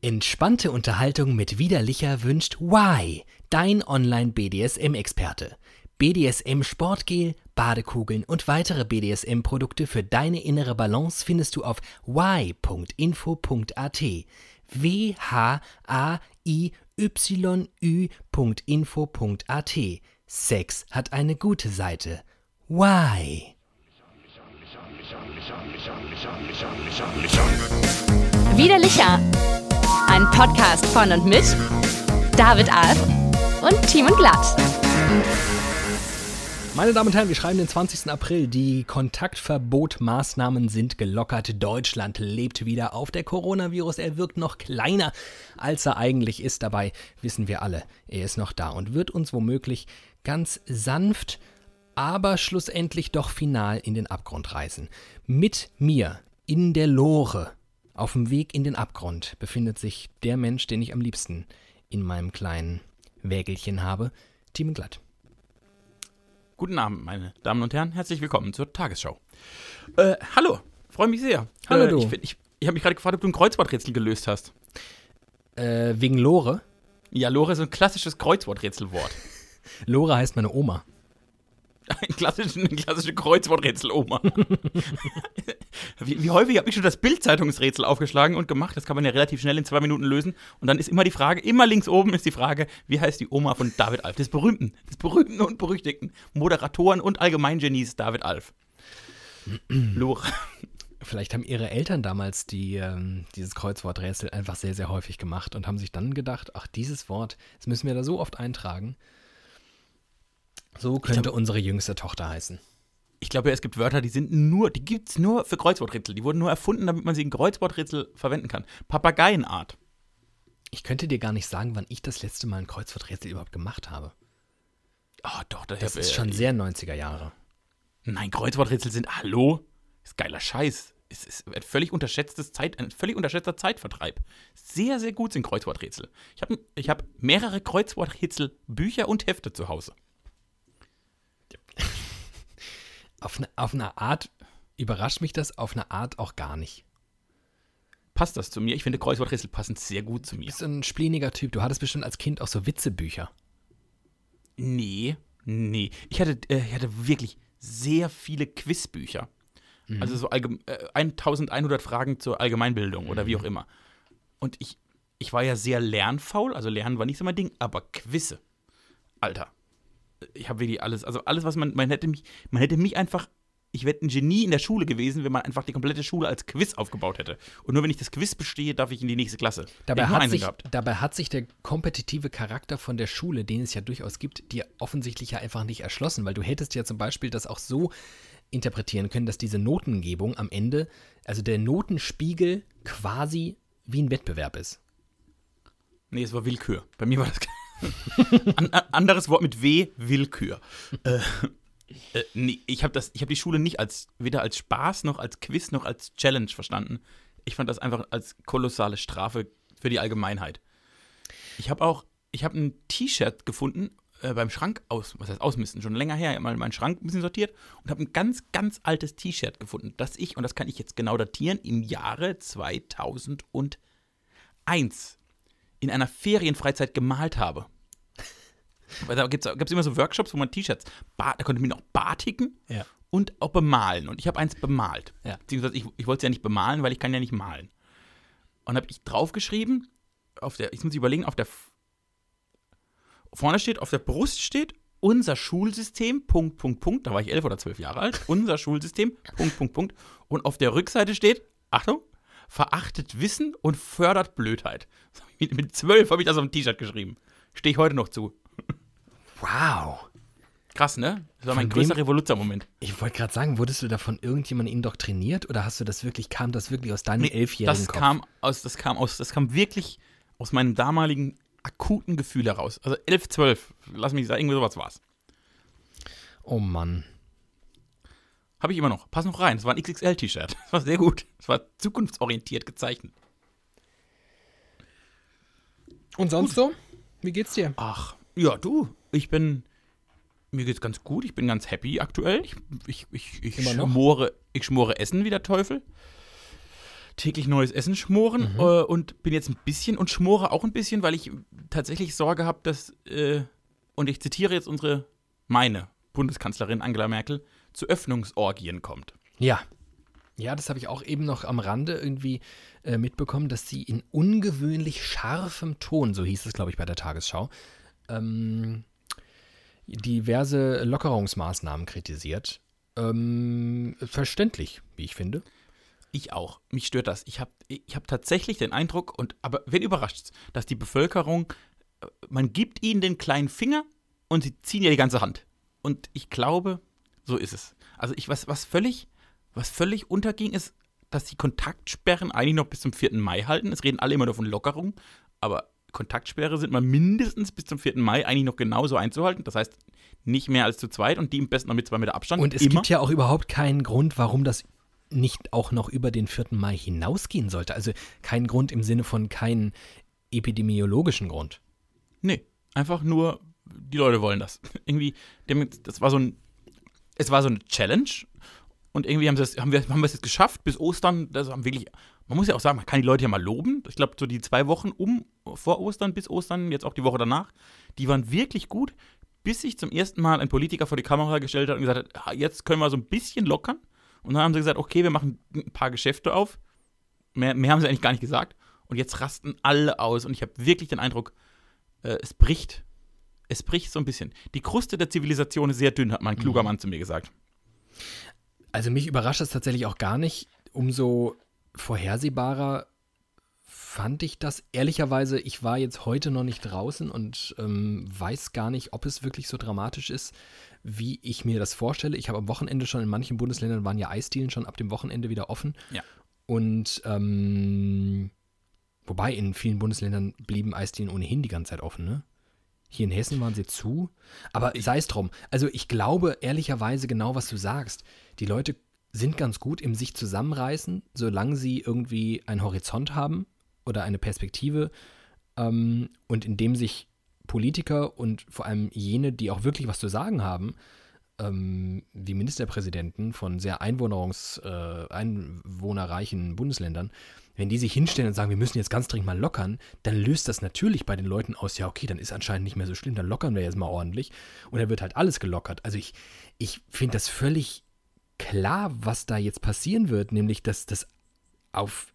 Entspannte Unterhaltung mit Widerlicher wünscht Why, dein Online-BDSM-Experte. BDSM Sportgel, Badekugeln und weitere BDSM-Produkte für deine innere Balance findest du auf y.info.at. w h a i y u.info.at. Sex hat eine gute Seite. Why? Widerlicher. Ein Podcast von und mit David Alf und Timon Glatt. Meine Damen und Herren, wir schreiben den 20. April. Die Kontaktverbotmaßnahmen sind gelockert. Deutschland lebt wieder auf. Der Coronavirus, er wirkt noch kleiner, als er eigentlich ist. Dabei wissen wir alle, er ist noch da und wird uns womöglich ganz sanft, aber schlussendlich doch final in den Abgrund reißen. Mit mir in der Lore auf dem Weg in den Abgrund befindet sich der Mensch, den ich am liebsten in meinem kleinen Wägelchen habe, Tim Glatt. Guten Abend, meine Damen und Herren. Herzlich willkommen zur Tagesschau. Äh, hallo, freue mich sehr. Hallo, äh, du. Ich, ich, ich habe mich gerade gefragt, ob du ein Kreuzworträtsel gelöst hast. Äh, wegen Lore. Ja, Lore ist ein klassisches Kreuzworträtselwort. Lore heißt meine Oma. Ein, klassisches, ein klassische Kreuzworträtsel-Oma. wie, wie häufig habe ich schon das Bild-Zeitungsrätsel aufgeschlagen und gemacht? Das kann man ja relativ schnell in zwei Minuten lösen. Und dann ist immer die Frage, immer links oben ist die Frage, wie heißt die Oma von David Alf? Des berühmten, des berühmten und berüchtigten Moderatoren und Allgemeingenies David Alf. Lore. Vielleicht haben ihre Eltern damals die, ähm, dieses Kreuzworträtsel einfach sehr, sehr häufig gemacht und haben sich dann gedacht, ach, dieses Wort, das müssen wir da so oft eintragen. So könnte glaub- unsere jüngste Tochter heißen. Ich glaube ja, es gibt Wörter, die sind nur, die gibt es nur für Kreuzworträtsel. Die wurden nur erfunden, damit man sie in Kreuzworträtsel verwenden kann. Papageienart. Ich könnte dir gar nicht sagen, wann ich das letzte Mal ein Kreuzworträtsel überhaupt gemacht habe. Oh, doch, das, Das ist äh, schon sehr 90er Jahre. Nein, Kreuzworträtsel sind, hallo? Ist geiler Scheiß. Es ist ein völlig unterschätztes Zeit, ein völlig unterschätzter Zeitvertreib. Sehr, sehr gut sind Kreuzworträtsel. Ich habe ich hab mehrere Kreuzworträtsel, Bücher und Hefte zu Hause. Auf eine, auf eine Art überrascht mich das, auf eine Art auch gar nicht. Passt das zu mir? Ich finde Kreuzworträtsel passen sehr gut zu Du mir. bist ein spleniger Typ. Du hattest bestimmt als Kind auch so Witzebücher. Nee, nee. Ich hatte, äh, ich hatte wirklich sehr viele Quizbücher. Also so allgem äh, 1100 Fragen zur Allgemeinbildung oder wie auch immer. Und ich, ich war ja sehr lernfaul, also Lernen war nicht so mein Ding, aber Quizze. Alter. Ich habe wirklich alles, also alles, was man, man hätte mich, man hätte mich einfach, ich wäre ein Genie in der Schule gewesen, wenn man einfach die komplette Schule als Quiz aufgebaut hätte. Und nur wenn ich das Quiz bestehe, darf ich in die nächste Klasse. Dabei hat, sich, dabei hat sich der kompetitive Charakter von der Schule, den es ja durchaus gibt, dir offensichtlich ja einfach nicht erschlossen, weil du hättest ja zum Beispiel das auch so interpretieren können, dass diese Notengebung am Ende, also der Notenspiegel quasi wie ein Wettbewerb ist. Nee, es war Willkür. Bei mir war das. An, an, anderes Wort mit W, Willkür. äh, äh, nee, ich habe hab die Schule nicht als weder als Spaß noch als Quiz noch als Challenge verstanden. Ich fand das einfach als kolossale Strafe für die Allgemeinheit. Ich habe auch, ich habe ein T-Shirt gefunden äh, beim Schrank aus, was heißt ausmisten, schon länger her, ich hab mal meinen Schrank ein bisschen sortiert und habe ein ganz, ganz altes T-Shirt gefunden, das ich, und das kann ich jetzt genau datieren, im Jahre 2001 in einer Ferienfreizeit gemalt habe. Weil da gibt es immer so Workshops, wo man T-Shirts, da konnte man auch batiken Ja. und auch bemalen. Und ich habe eins bemalt. Ja. Beziehungsweise ich, ich wollte es ja nicht bemalen, weil ich kann ja nicht malen. Und habe ich draufgeschrieben, auf der, ich muss überlegen, auf der, vorne steht, auf der Brust steht, unser Schulsystem, Punkt, Punkt, Punkt, da war ich elf oder zwölf Jahre alt, unser Schulsystem, Punkt, Punkt, Punkt. Und auf der Rückseite steht, Achtung, verachtet Wissen und fördert Blödheit. Mit, zwölf habe ich das auf ein T-Shirt geschrieben. Stehe ich heute noch zu. Wow. Krass, ne? Das war mein Von größter Revoluzzer-Moment. Ich wollte gerade sagen, wurdest du da von irgendjemandem indoktriniert oder hast du das wirklich, kam das wirklich aus deinem elfjährigen das Kopf? kam aus, das kam aus, das kam wirklich aus meinem damaligen akuten Gefühl heraus. Also 11, 12, lass mich sagen, irgendwie sowas war's. oh Mann. Habe ich immer noch. Pass noch rein. Das war ein XXL-T-Shirt. Das war sehr gut. Das war zukunftsorientiert gezeichnet. Und sonst so? Wie geht's dir? Ach, ja, du. Ich bin. Mir geht's ganz gut. Ich bin ganz happy aktuell. Ich, ich, ich, ich, Immer noch? schmore, ich schmore Essen wie der Teufel. täglich neues Essen schmoren Mhm. äh, und bin jetzt ein bisschen und schmore auch ein bisschen, weil ich tatsächlich Sorge habe, dass, äh, und ich zitiere jetzt unsere, meine Bundeskanzlerin Angela Merkel, zu Öffnungsorgien kommt. Ja. Ja, das habe ich auch eben noch am Rande irgendwie äh, mitbekommen, dass sie in ungewöhnlich scharfem Ton, so hieß es, glaube ich, bei der Tagesschau, ähm, diverse Lockerungsmaßnahmen kritisiert. Ähm, verständlich, wie ich finde. Ich auch. Mich stört das. Ich habe ich hab tatsächlich den Eindruck, und aber wen überrascht dass die Bevölkerung, äh, man gibt ihnen den kleinen Finger und sie ziehen ja die ganze Hand. Und ich glaube, so ist es. Also ich, was, was völlig, was völlig unterging, ist, dass die Kontaktsperren eigentlich noch bis zum 4. Mai halten. Es reden alle immer nur von Lockerung, aber Kontaktsperre sind mal mindestens bis zum 4. Mai eigentlich noch genauso einzuhalten. Das heißt, nicht mehr als zu zweit und die am besten noch mit zwei Meter Abstand. Und es immer. gibt ja auch überhaupt keinen Grund, warum das nicht auch noch über den 4. Mai hinausgehen sollte. Also keinen Grund im Sinne von keinen epidemiologischen Grund. Nee, einfach nur, die Leute wollen das. Irgendwie, das war so ein, es war so eine Challenge und irgendwie haben, das, haben, wir, haben wir es jetzt geschafft bis Ostern. Das haben wirklich, man muss ja auch sagen, man kann die Leute ja mal loben. Ich glaube, so die zwei Wochen um, vor Ostern bis Ostern, jetzt auch die Woche danach, die waren wirklich gut, bis sich zum ersten Mal ein Politiker vor die Kamera gestellt hat und gesagt hat, "Ah, jetzt können wir so ein bisschen lockern. Und dann haben sie gesagt, okay, wir machen ein paar Geschäfte auf. Mehr, mehr haben sie eigentlich gar nicht gesagt. Und jetzt rasten alle aus. Und ich habe wirklich den Eindruck, äh, es bricht. Es bricht so ein bisschen. Die Kruste der Zivilisation ist sehr dünn, hat mal ein kluger Mann zu mir gesagt. Also mich überrascht das tatsächlich auch gar nicht. Umso vorhersehbarer fand ich das. Ehrlicherweise, ich war jetzt heute noch nicht draußen und ähm, weiß gar nicht, ob es wirklich so dramatisch ist, wie ich mir das vorstelle. Ich habe am Wochenende schon in manchen Bundesländern waren ja Eisdielen schon ab dem Wochenende wieder offen. Ja. Und ähm, wobei in vielen Bundesländern blieben Eisdielen ohnehin die ganze Zeit offen, ne? Hier in Hessen waren sie zu. Aber sei es drum. Also ich glaube ehrlicherweise genau, was du sagst. Die Leute sind ganz gut im sich zusammenreißen, solange sie irgendwie einen Horizont haben oder eine Perspektive ähm, und indem sich Politiker und vor allem jene, die auch wirklich was zu sagen haben, ähm, wie Ministerpräsidenten von sehr einwohnerungs, äh, einwohnerreichen Bundesländern, wenn die sich hinstellen und sagen, wir müssen jetzt ganz dringend mal lockern, dann löst das natürlich bei den Leuten aus, ja, okay, dann ist anscheinend nicht mehr so schlimm, dann lockern wir jetzt mal ordentlich. Und dann wird halt alles gelockert. Also ich, ich finde das völlig klar, was da jetzt passieren wird, nämlich dass das auf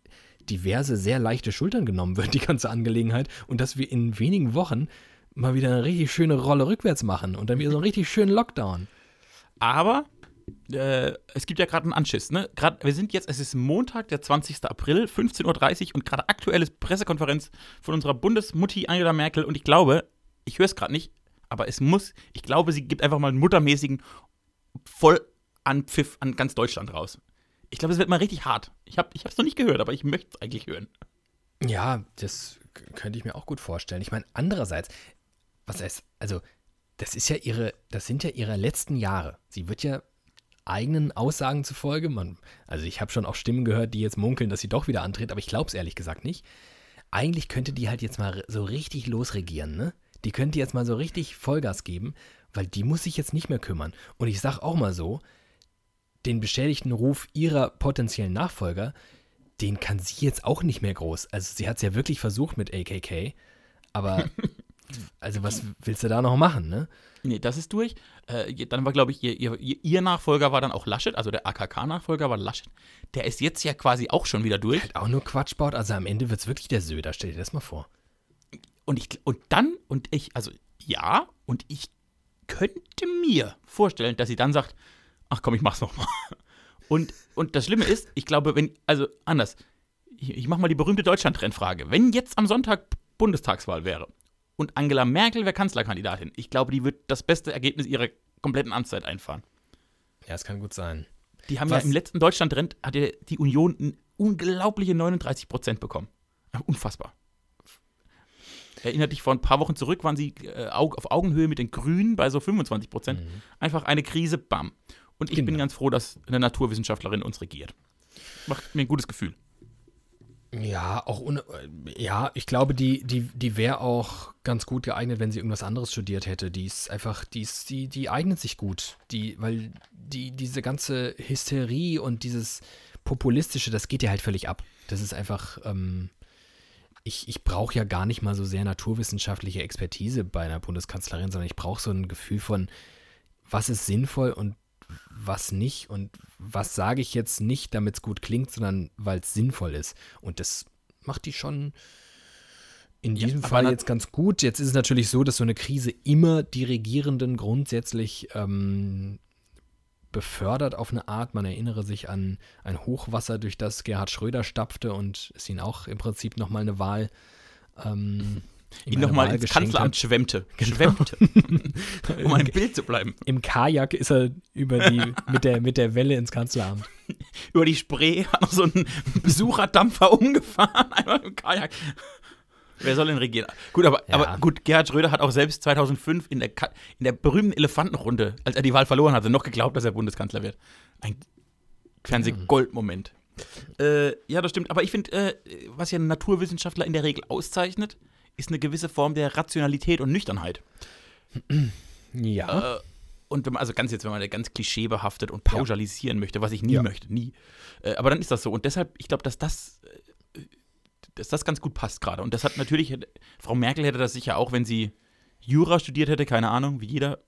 diverse, sehr leichte Schultern genommen wird, die ganze Angelegenheit, und dass wir in wenigen Wochen mal wieder eine richtig schöne Rolle rückwärts machen und dann wieder so einen richtig schönen Lockdown. Aber äh, es gibt ja gerade einen Anschiss. Ne? Grad, wir sind jetzt, es ist Montag, der 20. April, 15.30 Uhr und gerade aktuelle Pressekonferenz von unserer Bundesmutti Angela Merkel. Und ich glaube, ich höre es gerade nicht, aber es muss, ich glaube, sie gibt einfach mal einen muttermäßigen Vollanpfiff an ganz Deutschland raus. Ich glaube, es wird mal richtig hart. Ich habe es noch nicht gehört, aber ich möchte es eigentlich hören. Ja, das könnte ich mir auch gut vorstellen. Ich meine, andererseits, was heißt, also, das ist ja ihre, das sind ja ihre letzten Jahre. Sie wird ja eigenen Aussagen zufolge, man, also ich habe schon auch Stimmen gehört, die jetzt munkeln, dass sie doch wieder antritt, aber ich glaube es ehrlich gesagt nicht. Eigentlich könnte die halt jetzt mal so richtig losregieren, ne? Die könnte jetzt mal so richtig Vollgas geben, weil die muss sich jetzt nicht mehr kümmern. Und ich sag auch mal so, den beschädigten Ruf ihrer potenziellen Nachfolger, den kann sie jetzt auch nicht mehr groß. Also sie hat es ja wirklich versucht mit AKK, aber also was willst du da noch machen, ne? Nee, das ist durch. Äh, dann war, glaube ich, ihr, ihr, ihr Nachfolger war dann auch Laschet, also der AKK-Nachfolger war Laschet. Der ist jetzt ja quasi auch schon wieder durch. Halt auch nur Quatsch baut, also am Ende wird es wirklich der Söder, stell dir das mal vor. Und, ich, und dann, und ich, also ja, und ich könnte mir vorstellen, dass sie dann sagt, ach komm, ich mach's nochmal. Und, und das Schlimme ist, ich glaube, wenn, also anders, ich, ich mach mal die berühmte Deutschland-Trendfrage. Wenn jetzt am Sonntag Bundestagswahl wäre und Angela Merkel wäre Kanzlerkandidatin, ich glaube, die wird das beste Ergebnis ihrer kompletten Amtszeit einfahren. Ja, es kann gut sein. Die haben Was- ja im letzten Deutschland-Trend, hat ja die Union unglaubliche 39 Prozent bekommen. Unfassbar. Erinnert dich, vor ein paar Wochen zurück waren sie äh, auf Augenhöhe mit den Grünen bei so 25 Prozent. Einfach eine Krise, bam. Und ich bin Genau. ganz froh, dass eine Naturwissenschaftlerin uns regiert. Macht mir ein gutes Gefühl. Ja, auch un ja, ich glaube, die, die, die wäre auch ganz gut geeignet, wenn sie irgendwas anderes studiert hätte. Die ist einfach, die ist, die, die eignet sich gut. Die, weil die, diese ganze Hysterie und dieses Populistische, das geht ja halt völlig ab. Das ist einfach, ähm, ich, ich brauche ja gar nicht mal so sehr naturwissenschaftliche Expertise bei einer Bundeskanzlerin, sondern ich brauche so ein Gefühl von, was ist sinnvoll und was nicht und was sage ich jetzt nicht, damit es gut klingt, sondern weil es sinnvoll ist. Und das macht die schon in diesem ja, Fall jetzt ganz gut. Jetzt ist es natürlich so, dass so eine Krise immer die Regierenden grundsätzlich ähm, befördert auf eine Art. Man erinnere sich an ein Hochwasser, durch das Gerhard Schröder stapfte und es ihn auch im Prinzip nochmal eine Wahl. Ähm, ihn nochmal ins Kanzleramt schwemmte. Genau. Schwemmte. um ein Bild zu bleiben. Im Kajak ist er über die, mit, der, mit der Welle ins Kanzleramt. über die Spree hat noch so ein Besucherdampfer umgefahren, einmal im Kajak. Wer soll denn regieren? Gut, aber, ja. aber gut, Gerhard Schröder hat auch selbst 2005 in der, in der berühmten Elefantenrunde, als er die Wahl verloren hatte, noch geglaubt, dass er Bundeskanzler wird. Ein Fernsehgoldmoment. Äh, ja, das stimmt. Aber ich finde, äh, was ja ein Naturwissenschaftler in der Regel auszeichnet, ist eine gewisse Form der Rationalität und Nüchternheit. Ja. Äh, und wenn man, also ganz jetzt, wenn man ganz klischeebehaftet und pauschalisieren ja. möchte, was ich nie ja. möchte, nie. Äh, aber dann ist das so. Und deshalb, ich glaube, dass das äh, dass das ganz gut passt gerade. Und das hat natürlich, Frau Merkel hätte das sicher auch, wenn sie Jura studiert hätte, keine Ahnung, wie jeder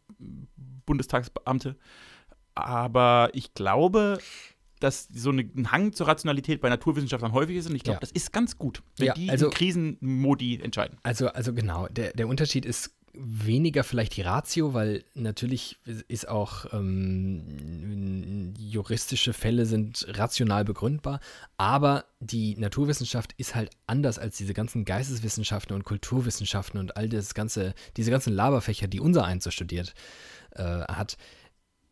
Bundestagsbeamte. Aber ich glaube, dass so ein Hang zur Rationalität bei Naturwissenschaftlern häufig ist. Und ich glaube, ja. das ist ganz gut, wenn ja, die also, Krisenmodi entscheiden. Also, also genau, der, der Unterschied ist weniger vielleicht die Ratio, weil natürlich ist auch ähm, juristische Fälle sind rational begründbar, aber die Naturwissenschaft ist halt anders als diese ganzen Geisteswissenschaften und Kulturwissenschaften und all das ganze, diese ganzen Laberfächer, die unser eins so studiert äh, hat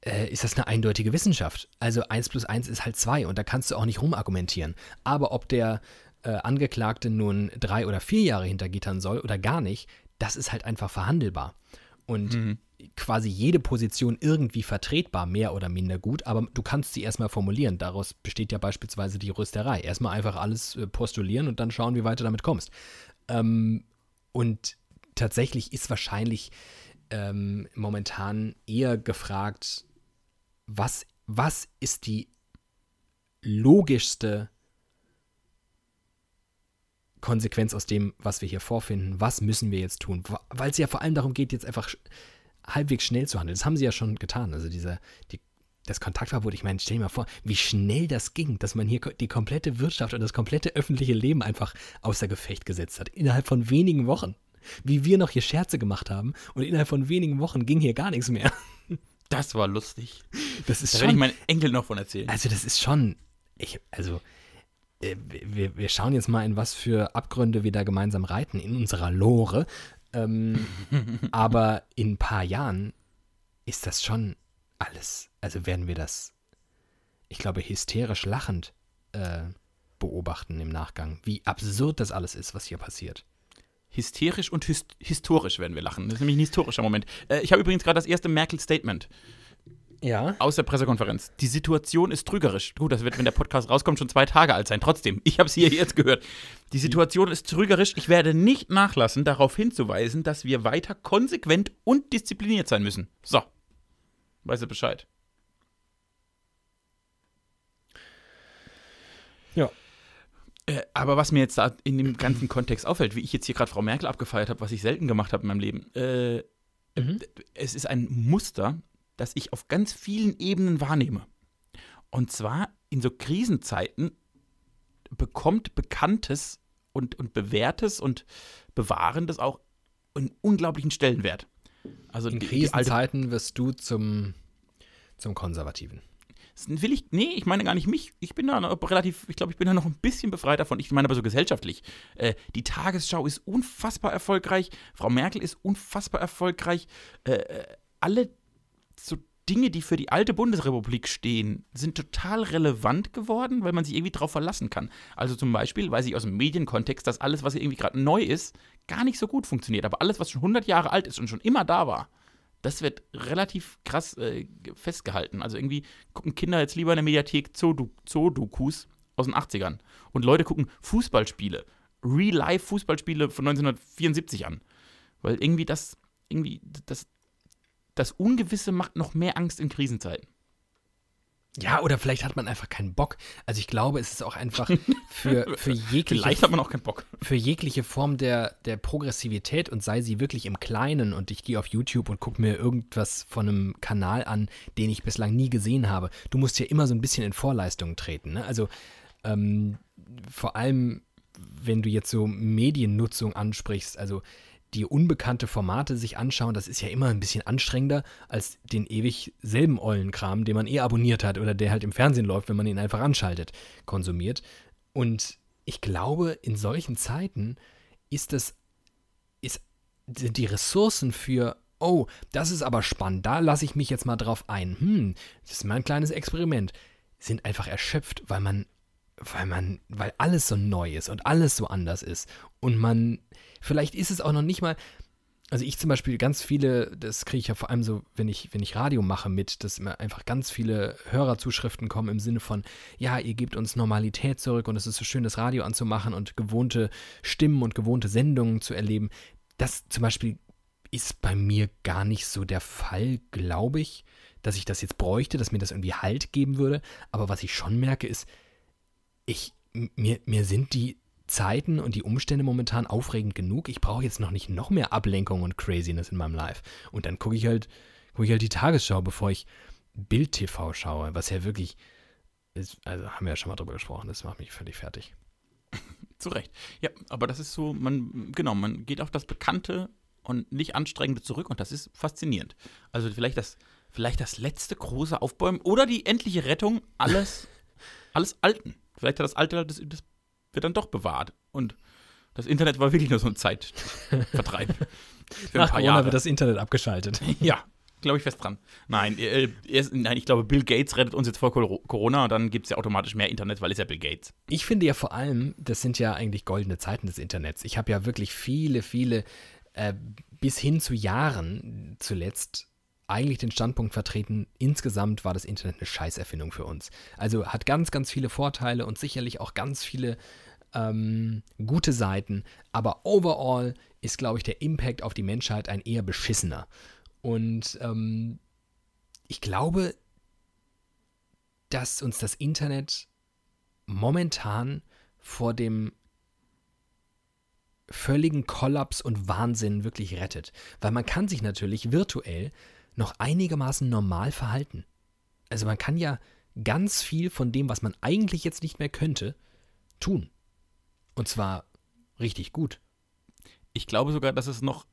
äh, ist das eine eindeutige Wissenschaft. Also 1 plus 1 ist halt 2 und da kannst du auch nicht rumargumentieren. Aber ob der äh, Angeklagte nun drei oder vier Jahre hinter Gittern soll oder gar nicht, das ist halt einfach verhandelbar. Und mhm. quasi jede Position irgendwie vertretbar, mehr oder minder gut, aber du kannst sie erstmal formulieren. Daraus besteht ja beispielsweise die Juristerei. Erstmal einfach alles äh, postulieren und dann schauen, wie weit du damit kommst. Ähm, und tatsächlich ist wahrscheinlich ähm, momentan eher gefragt, was, was ist die logischste Konsequenz aus dem, was wir hier vorfinden, was müssen wir jetzt tun, weil es ja vor allem darum geht, jetzt einfach halbwegs schnell zu handeln. Das haben sie ja schon getan. Also dieser, die, das Kontaktverbot, ich meine, stell dir mal vor, wie schnell das ging, dass man hier die komplette Wirtschaft und das komplette öffentliche Leben einfach außer Gefecht gesetzt hat, innerhalb von wenigen Wochen. Wie wir noch hier Scherze gemacht haben und innerhalb von wenigen Wochen ging hier gar nichts mehr. Das war lustig. Das ist da schon. werde ich meinen Enkel noch von erzählen. Also, das ist schon. Ich, also, äh, wir, wir schauen jetzt mal, in was für Abgründe wir da gemeinsam reiten, in unserer Lore. Ähm, aber in ein paar Jahren ist das schon alles. Also werden wir das, ich glaube, hysterisch lachend äh, beobachten im Nachgang, wie absurd das alles ist, was hier passiert. Hysterisch und hyst historisch werden wir lachen. Das ist nämlich ein historischer Moment. Äh, ich habe übrigens gerade das erste Merkel-Statement ja. Aus der Pressekonferenz. Die Situation ist trügerisch. Gut, das wird, wenn der Podcast rauskommt, schon zwei Tage alt sein. Trotzdem, ich habe es hier jetzt gehört. Die Situation ist trügerisch. Ich werde nicht nachlassen, darauf hinzuweisen, dass wir weiter konsequent und diszipliniert sein müssen. So. Weißt du Bescheid? Ja. Äh, aber was mir jetzt da in dem ganzen Kontext auffällt, wie ich jetzt hier gerade Frau Merkel abgefeiert habe, was ich selten gemacht habe in meinem Leben, äh, mhm. es ist ein Muster, das ich auf ganz vielen Ebenen wahrnehme. Und zwar in so Krisenzeiten bekommt Bekanntes und, und Bewährtes und Bewahrendes auch einen unglaublichen Stellenwert. Also in die, Krisenzeiten die wirst du zum, zum Konservativen. Will ich, nee, ich meine gar nicht mich. Ich bin da relativ, ich glaube, ich bin da noch ein bisschen befreit davon. Ich meine aber so gesellschaftlich. Äh, die Tagesschau ist unfassbar erfolgreich. Frau Merkel ist unfassbar erfolgreich. Äh, äh alle so Dinge, die für die alte Bundesrepublik stehen, sind total relevant geworden, weil man sich irgendwie darauf verlassen kann. Also zum Beispiel weiß ich aus dem Medienkontext, dass alles, was irgendwie gerade neu ist, gar nicht so gut funktioniert. Aber alles, was schon 100 Jahre alt ist und schon immer da war, das wird relativ krass äh, festgehalten. Also irgendwie gucken Kinder jetzt lieber in der Mediathek Zoodokus aus den 80ern. Und Leute gucken Fußballspiele, Real-Life-Fußballspiele von 1974 an. Weil irgendwie das, irgendwie, das, das Ungewisse macht noch mehr Angst in Krisenzeiten. Ja, oder vielleicht hat man einfach keinen Bock. Also ich glaube, es ist auch einfach für, für jegliche. Vielleicht hat man auch keinen Bock. Für jegliche Form der, der Progressivität und sei sie wirklich im Kleinen und ich gehe auf YouTube und gucke mir irgendwas von einem Kanal an, den ich bislang nie gesehen habe. Du musst ja immer so ein bisschen in Vorleistungen treten. Ne? Also ähm, vor allem, wenn du jetzt so Mediennutzung ansprichst, also die unbekannte Formate sich anschauen, das ist ja immer ein bisschen anstrengender als den ewig selben Eulenkram, den man eh abonniert hat oder der halt im Fernsehen läuft, wenn man ihn einfach anschaltet, konsumiert. Und ich glaube, in solchen Zeiten ist das, ist, sind die Ressourcen für, oh, das ist aber spannend, da lasse ich mich jetzt mal drauf ein. Hm, das ist mein kleines Experiment. Sind einfach erschöpft, weil man weil man, weil alles so neu ist und alles so anders ist und man Vielleicht ist es auch noch nicht mal. Also ich zum Beispiel ganz viele, das kriege ich ja vor allem so, wenn ich, wenn ich Radio mache mit, dass mir einfach ganz viele Hörerzuschriften kommen im Sinne von, ja, ihr gebt uns Normalität zurück und es ist so schön, das Radio anzumachen und gewohnte Stimmen und gewohnte Sendungen zu erleben. Das zum Beispiel ist bei mir gar nicht so der Fall, glaube ich, dass ich das jetzt bräuchte, dass mir das irgendwie Halt geben würde. Aber was ich schon merke, ist, ich, mir, mir sind die Zeiten und die Umstände momentan aufregend genug. Ich brauche jetzt noch nicht noch mehr Ablenkung und Craziness in meinem Life. Und dann gucke ich halt, gucke ich halt die Tagesschau, bevor ich Bild-TV schaue, was ja wirklich ist, also haben wir ja schon mal drüber gesprochen, das macht mich völlig fertig. Zu Recht. Ja, aber das ist so, man, genau, man geht auf das Bekannte und nicht Anstrengende zurück und das ist faszinierend. Also vielleicht das, vielleicht das letzte große Aufbäumen oder die endliche Rettung alles, alles Alten. Vielleicht hat das Alte das, das wird dann doch bewahrt. Und das Internet war wirklich nur so ein Zeitvertreib. Für Nach Corona Jahre. wird das Internet abgeschaltet. Ja, glaube ich fest dran. Nein, äh, erst, nein, ich glaube, Bill Gates rettet uns jetzt vor Corona und dann gibt es ja automatisch mehr Internet, weil es ja Bill Gates. Ich finde ja vor allem, das sind ja eigentlich goldene Zeiten des Internets. Ich habe ja wirklich viele, viele, äh, bis hin zu Jahren zuletzt eigentlich den Standpunkt vertreten, insgesamt war das Internet eine Scheißerfindung für uns. Also hat ganz, ganz viele Vorteile und sicherlich auch ganz viele ähm, gute Seiten, aber overall ist, glaube ich, der Impact auf die Menschheit ein eher beschissener. Und ähm, ich glaube, dass uns das Internet momentan vor dem völligen Kollaps und Wahnsinn wirklich rettet. Weil man kann sich natürlich virtuell noch einigermaßen normal verhalten. Also man kann ja ganz viel von dem, was man eigentlich jetzt nicht mehr könnte, tun. Und zwar richtig gut. Ich glaube sogar, dass es noch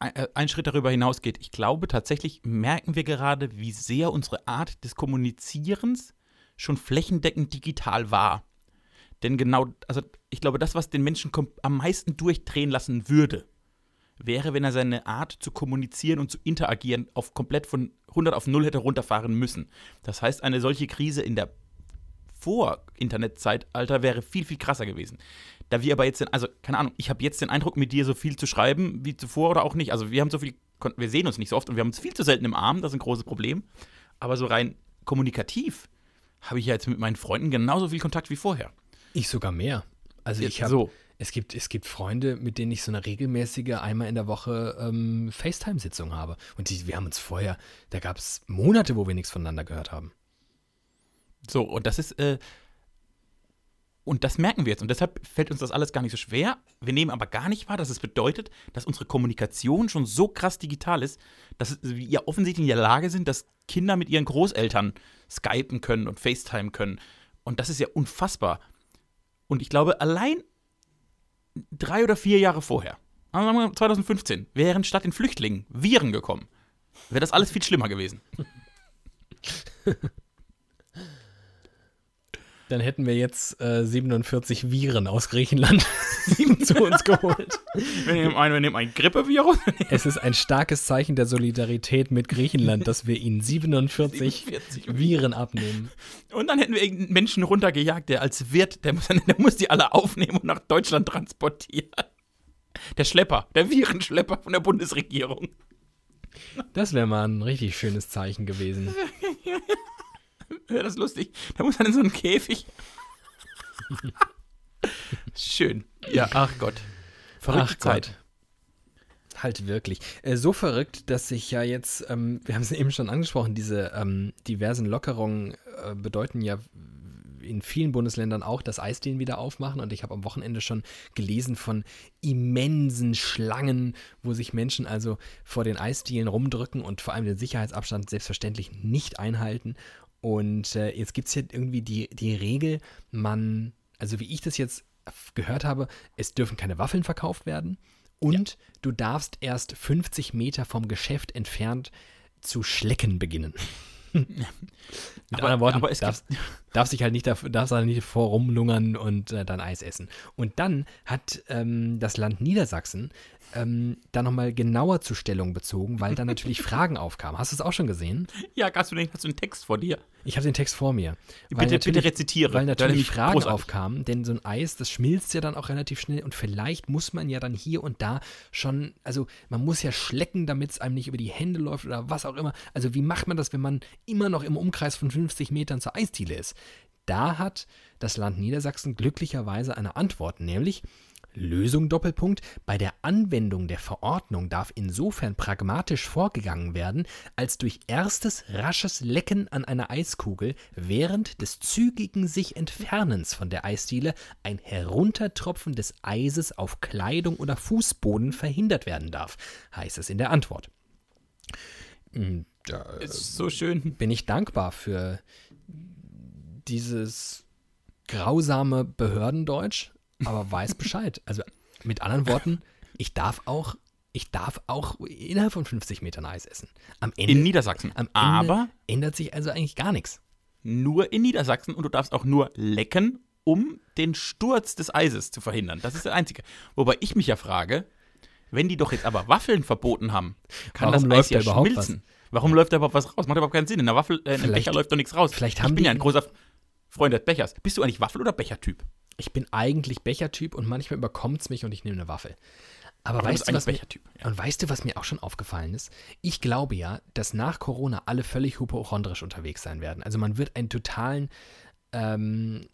äh, ein Schritt darüber hinausgeht. Ich glaube tatsächlich merken wir gerade, wie sehr unsere Art des Kommunizierens schon flächendeckend digital war. Denn genau, also ich glaube, das, was den Menschen am meisten durchdrehen lassen würde, wäre, wenn er seine Art zu kommunizieren und zu interagieren auf komplett von 100 auf 0 hätte runterfahren müssen. Das heißt, eine solche Krise in der Vor-Internet-Zeitalter wäre viel, viel krasser gewesen. Da wir aber jetzt, den, also keine Ahnung, ich habe jetzt den Eindruck, mit dir so viel zu schreiben wie zuvor oder auch nicht. Also wir haben so viel, wir sehen uns nicht so oft und wir haben uns viel zu selten im Arm, das ist ein großes Problem. Aber so rein kommunikativ habe ich ja jetzt mit meinen Freunden genauso viel Kontakt wie vorher. Ich sogar mehr. Also ich habe so. Es gibt, es gibt Freunde, mit denen ich so eine regelmäßige, einmal in der Woche ähm, FaceTime-Sitzung habe. Und die, wir haben uns vorher, da gab es Monate, wo wir nichts voneinander gehört haben. So, und das ist, äh, und das merken wir jetzt. Und deshalb fällt uns das alles gar nicht so schwer. Wir nehmen aber gar nicht wahr, dass es bedeutet, dass unsere Kommunikation schon so krass digital ist, dass wir ja offensichtlich in der Lage sind, dass Kinder mit ihren Großeltern skypen können und FaceTime können. Und das ist ja unfassbar. Und ich glaube, allein drei oder vier Jahre vorher, 2015, wären statt den Flüchtlingen Viren gekommen, wäre das alles viel schlimmer gewesen. Dann hätten wir jetzt äh, 47 Viren aus Griechenland zu uns geholt. Wir nehmen ein, wir nehmen ein Grippevirus. Es ist ein starkes Zeichen der Solidarität mit Griechenland, dass wir ihnen 47, 47 Viren abnehmen. Und dann hätten wir irgendeinen Menschen runtergejagt, der als Wirt, der muss, der muss die alle aufnehmen und nach Deutschland transportieren. Der Schlepper, der Virenschlepper von der Bundesregierung. Das wäre mal ein richtig schönes Zeichen gewesen. Wäre das lustig. Da muss man in so einen Käfig. Schön. Ja, ach Gott. Verrückte ach Zeit. Gott. Halt wirklich. Äh, so verrückt, dass sich ja jetzt, ähm, wir haben es eben schon angesprochen, diese ähm, diversen Lockerungen äh, bedeuten ja in vielen Bundesländern auch das Eisdielen wieder aufmachen. Und ich habe am Wochenende schon gelesen von immensen Schlangen, wo sich Menschen also vor den Eisdielen rumdrücken und vor allem den Sicherheitsabstand selbstverständlich nicht einhalten. Und äh, jetzt gibt es hier irgendwie die, die Regel, man, also wie ich das jetzt gehört habe, es dürfen keine Waffeln verkauft werden und ja. du darfst erst 50 Meter vom Geschäft entfernt zu schlecken beginnen. Mit aber, anderen Worten, aber es darfst, darfst dich halt nicht, darfst halt nicht vorumlungern und äh, dann Eis essen. Und dann hat ähm, das Land Niedersachsen ähm, da nochmal genauer zur Stellung bezogen, weil da natürlich Fragen aufkamen. Hast du es auch schon gesehen? Ja, hast du, den, hast du einen Text vor dir? Ich habe den Text vor mir. Bitte, bitte rezitiere. Weil natürlich Fragen großartig. aufkamen, denn so ein Eis, das schmilzt ja dann auch relativ schnell und vielleicht muss man ja dann hier und da schon, also man muss ja schlecken, damit es einem nicht über die Hände läuft oder was auch immer. Also wie macht man das, wenn man immer noch im Umkreis von 50 Metern zur Eisdiele ist? Da hat das Land Niedersachsen glücklicherweise eine Antwort, nämlich Lösung Doppelpunkt. Bei der Anwendung der Verordnung darf insofern pragmatisch vorgegangen werden, als durch erstes rasches Lecken an einer Eiskugel während des zügigen sich Entfernens von der Eisdiele ein Heruntertropfen des Eises auf Kleidung oder Fußboden verhindert werden darf, heißt es in der Antwort. Hm, da ist so schön. Bin ich dankbar für dieses grausame Behördendeutsch, aber weiß Bescheid. Also mit anderen Worten, ich darf auch, ich darf auch innerhalb von 50 Metern Eis essen. Am Ende, in Niedersachsen. Am Ende aber ändert sich also eigentlich gar nichts. Nur in Niedersachsen und du darfst auch nur lecken, um den Sturz des Eises zu verhindern. Das ist das Einzige. Wobei ich mich ja frage, wenn die doch jetzt aber Waffeln verboten haben, kann Warum das Eis ja schmilzen. Was? Warum läuft da überhaupt was raus? Macht überhaupt keinen Sinn. In der Waffel, äh, in einem Becher läuft doch nichts raus. Vielleicht haben ich bin ja ein großer Freund des Bechers. Bist du eigentlich Waffel- oder Bechertyp? Ich bin eigentlich Bechertyp und manchmal überkommt es mich und ich nehme eine Waffel. Aber, Aber weißt du, was mir, ja. und weißt du, was mir auch schon aufgefallen ist? Ich glaube ja, dass nach Corona alle völlig hypochondrisch unterwegs sein werden. Also man wird einen totalen ähm,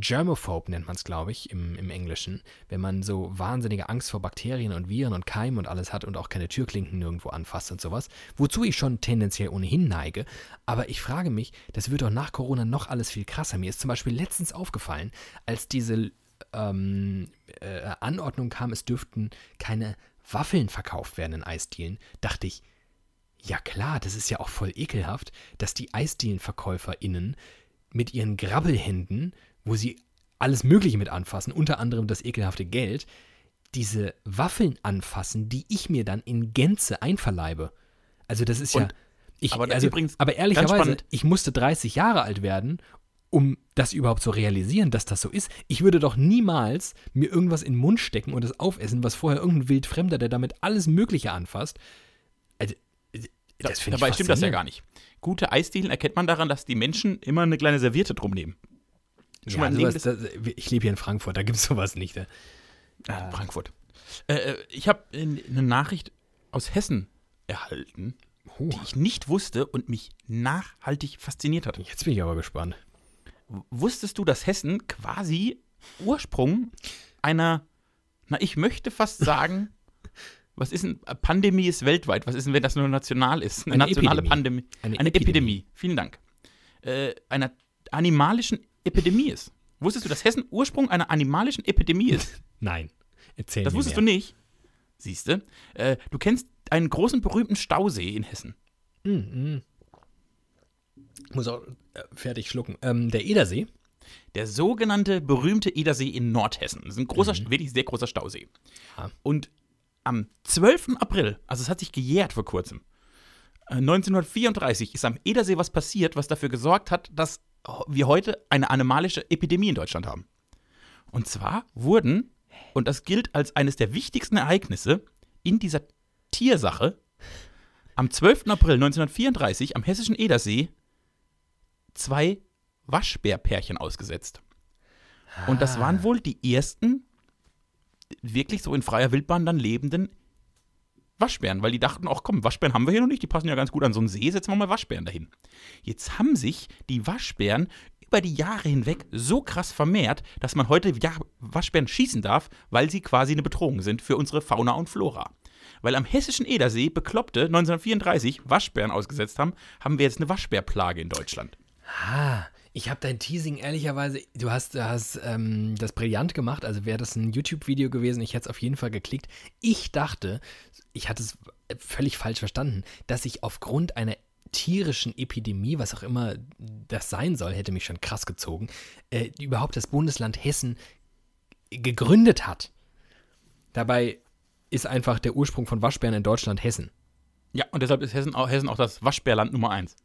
Germophobe nennt man es, glaube ich, im, im Englischen, wenn man so wahnsinnige Angst vor Bakterien und Viren und Keimen und alles hat und auch keine Türklinken nirgendwo anfasst und sowas, wozu ich schon tendenziell ohnehin neige. Aber ich frage mich, das wird doch nach Corona noch alles viel krasser. Mir ist zum Beispiel letztens aufgefallen, als diese ähm, äh, Anordnung kam, es dürften keine Waffeln verkauft werden in Eisdielen, dachte ich, ja klar, das ist ja auch voll ekelhaft, dass die Eisdielenverkäuferinnen mit ihren Grabbelhänden wo sie alles Mögliche mit anfassen, unter anderem das ekelhafte Geld, diese Waffeln anfassen, die ich mir dann in Gänze einverleibe. Also das ist Und, ja. Ich, aber, also, übrigens aber ehrlicherweise, ich musste 30 Jahre alt werden, um das überhaupt zu realisieren, dass das so ist. Ich würde doch niemals mir irgendwas in den Mund stecken und es aufessen, was vorher irgendein Wildfremder, der damit alles Mögliche anfasst. Also, das finde ich Dabei stimmt das ja gar nicht. Gute Eisdielen erkennt man daran, dass die Menschen immer eine kleine Serviette drum nehmen. Schon ja, sowas, das, ich lebe hier in Frankfurt, da gibt es sowas nicht. Ne? Ah, Frankfurt. Äh, äh ich habe eine Nachricht aus Hessen erhalten, oh. die ich nicht wusste und mich nachhaltig fasziniert hat. Jetzt bin ich aber gespannt. Wusstest du, dass Hessen quasi Ursprung einer, na, ich möchte fast sagen, was ist denn, Pandemie ist weltweit, was ist denn, wenn das nur national ist? Eine, Eine nationale Epidemie. Pandemie. Eine, Eine Epidemie. Epidemie. Vielen Dank. Äh, einer animalischen Epidemie ist. Wusstest du, dass Hessen Ursprung einer animalischen Epidemie ist? Nein. Erzähl Das wusstest mehr. du nicht. Siehst du? Äh, du kennst einen großen berühmten Stausee in Hessen. Mm, mm. Muss auch äh, fertig schlucken. Ähm, der Edersee. Der sogenannte berühmte Edersee in Nordhessen. Das ist ein großer, mhm. wirklich sehr großer Stausee. Ja. Und am 12. April, also es hat sich gejährt vor kurzem, 1934 äh, ist am Edersee was passiert, was dafür gesorgt hat, dass wir heute eine animalische Epidemie in Deutschland haben. Und zwar wurden, und das gilt als eines der wichtigsten Ereignisse in dieser Tiersache, am 12. April 1934 am hessischen Edersee zwei Waschbärpärchen ausgesetzt. Und das waren ah. wohl die ersten wirklich so in freier Wildbahn dann lebenden Waschbären, weil die dachten, ach komm, Waschbären haben wir hier noch nicht, die passen ja ganz gut an so einen See, setzen wir mal Waschbären dahin. Jetzt haben sich die Waschbären über die Jahre hinweg so krass vermehrt, dass man heute ja, Waschbären schießen darf, weil sie quasi eine Bedrohung sind für unsere Fauna und Flora. Weil am hessischen Edersee Bekloppte 1934 Waschbären ausgesetzt haben, haben wir jetzt eine Waschbärplage in Deutschland. Ah, ich habe dein Teasing ehrlicherweise, du hast, du hast ähm, das brillant gemacht, also wäre das ein YouTube-Video gewesen, ich hätte es auf jeden Fall geklickt. Ich dachte, ich hatte es völlig falsch verstanden, dass ich aufgrund einer tierischen Epidemie, was auch immer das sein soll, hätte mich schon krass gezogen, äh, überhaupt das Bundesland Hessen gegründet hat. Dabei ist einfach der Ursprung von Waschbären in Deutschland Hessen. Ja, und deshalb ist Hessen auch, Hessen auch das Waschbärland Nummer eins.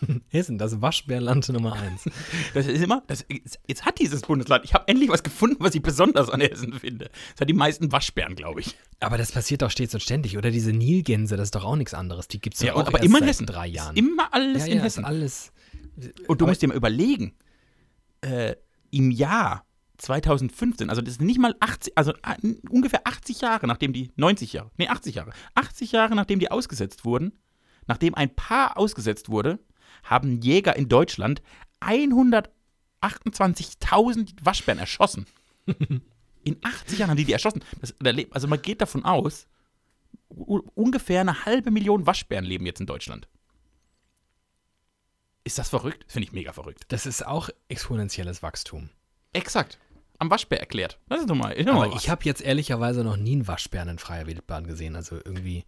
Hessen, das Waschbärland Nummer eins. Das ist immer, das, jetzt hat dieses Bundesland, ich habe endlich was gefunden, was ich besonders an Hessen finde. Es hat die meisten Waschbären, glaube ich. Aber das passiert doch stets und ständig. Oder diese Nilgänse, das ist doch auch nichts anderes. Die gibt es Ja, auch aber immer in Hessen. drei Jahren. Immer alles ja, in ja, Hessen. Ist alles. Und du aber- musst dir mal überlegen, äh, im Jahr 2015, also das ist nicht mal 80, also äh, ungefähr 80 Jahre, nachdem die, 90 Jahre, nee, 80 Jahre, 80 Jahre nachdem die ausgesetzt wurden, nachdem ein Paar ausgesetzt wurde, haben Jäger in Deutschland 128.000 Waschbären erschossen. In 80 Jahren haben die die erschossen. Das, also man geht davon aus, ungefähr eine halbe Million Waschbären leben jetzt in Deutschland. Ist das verrückt? Finde ich mega verrückt. Das ist auch exponentielles Wachstum. Exakt. Am Waschbär erklärt. Das ist doch mal. Ist mal Aber was. ich habe jetzt ehrlicherweise noch nie einen Waschbären in freier Wildbahn gesehen. Also irgendwie.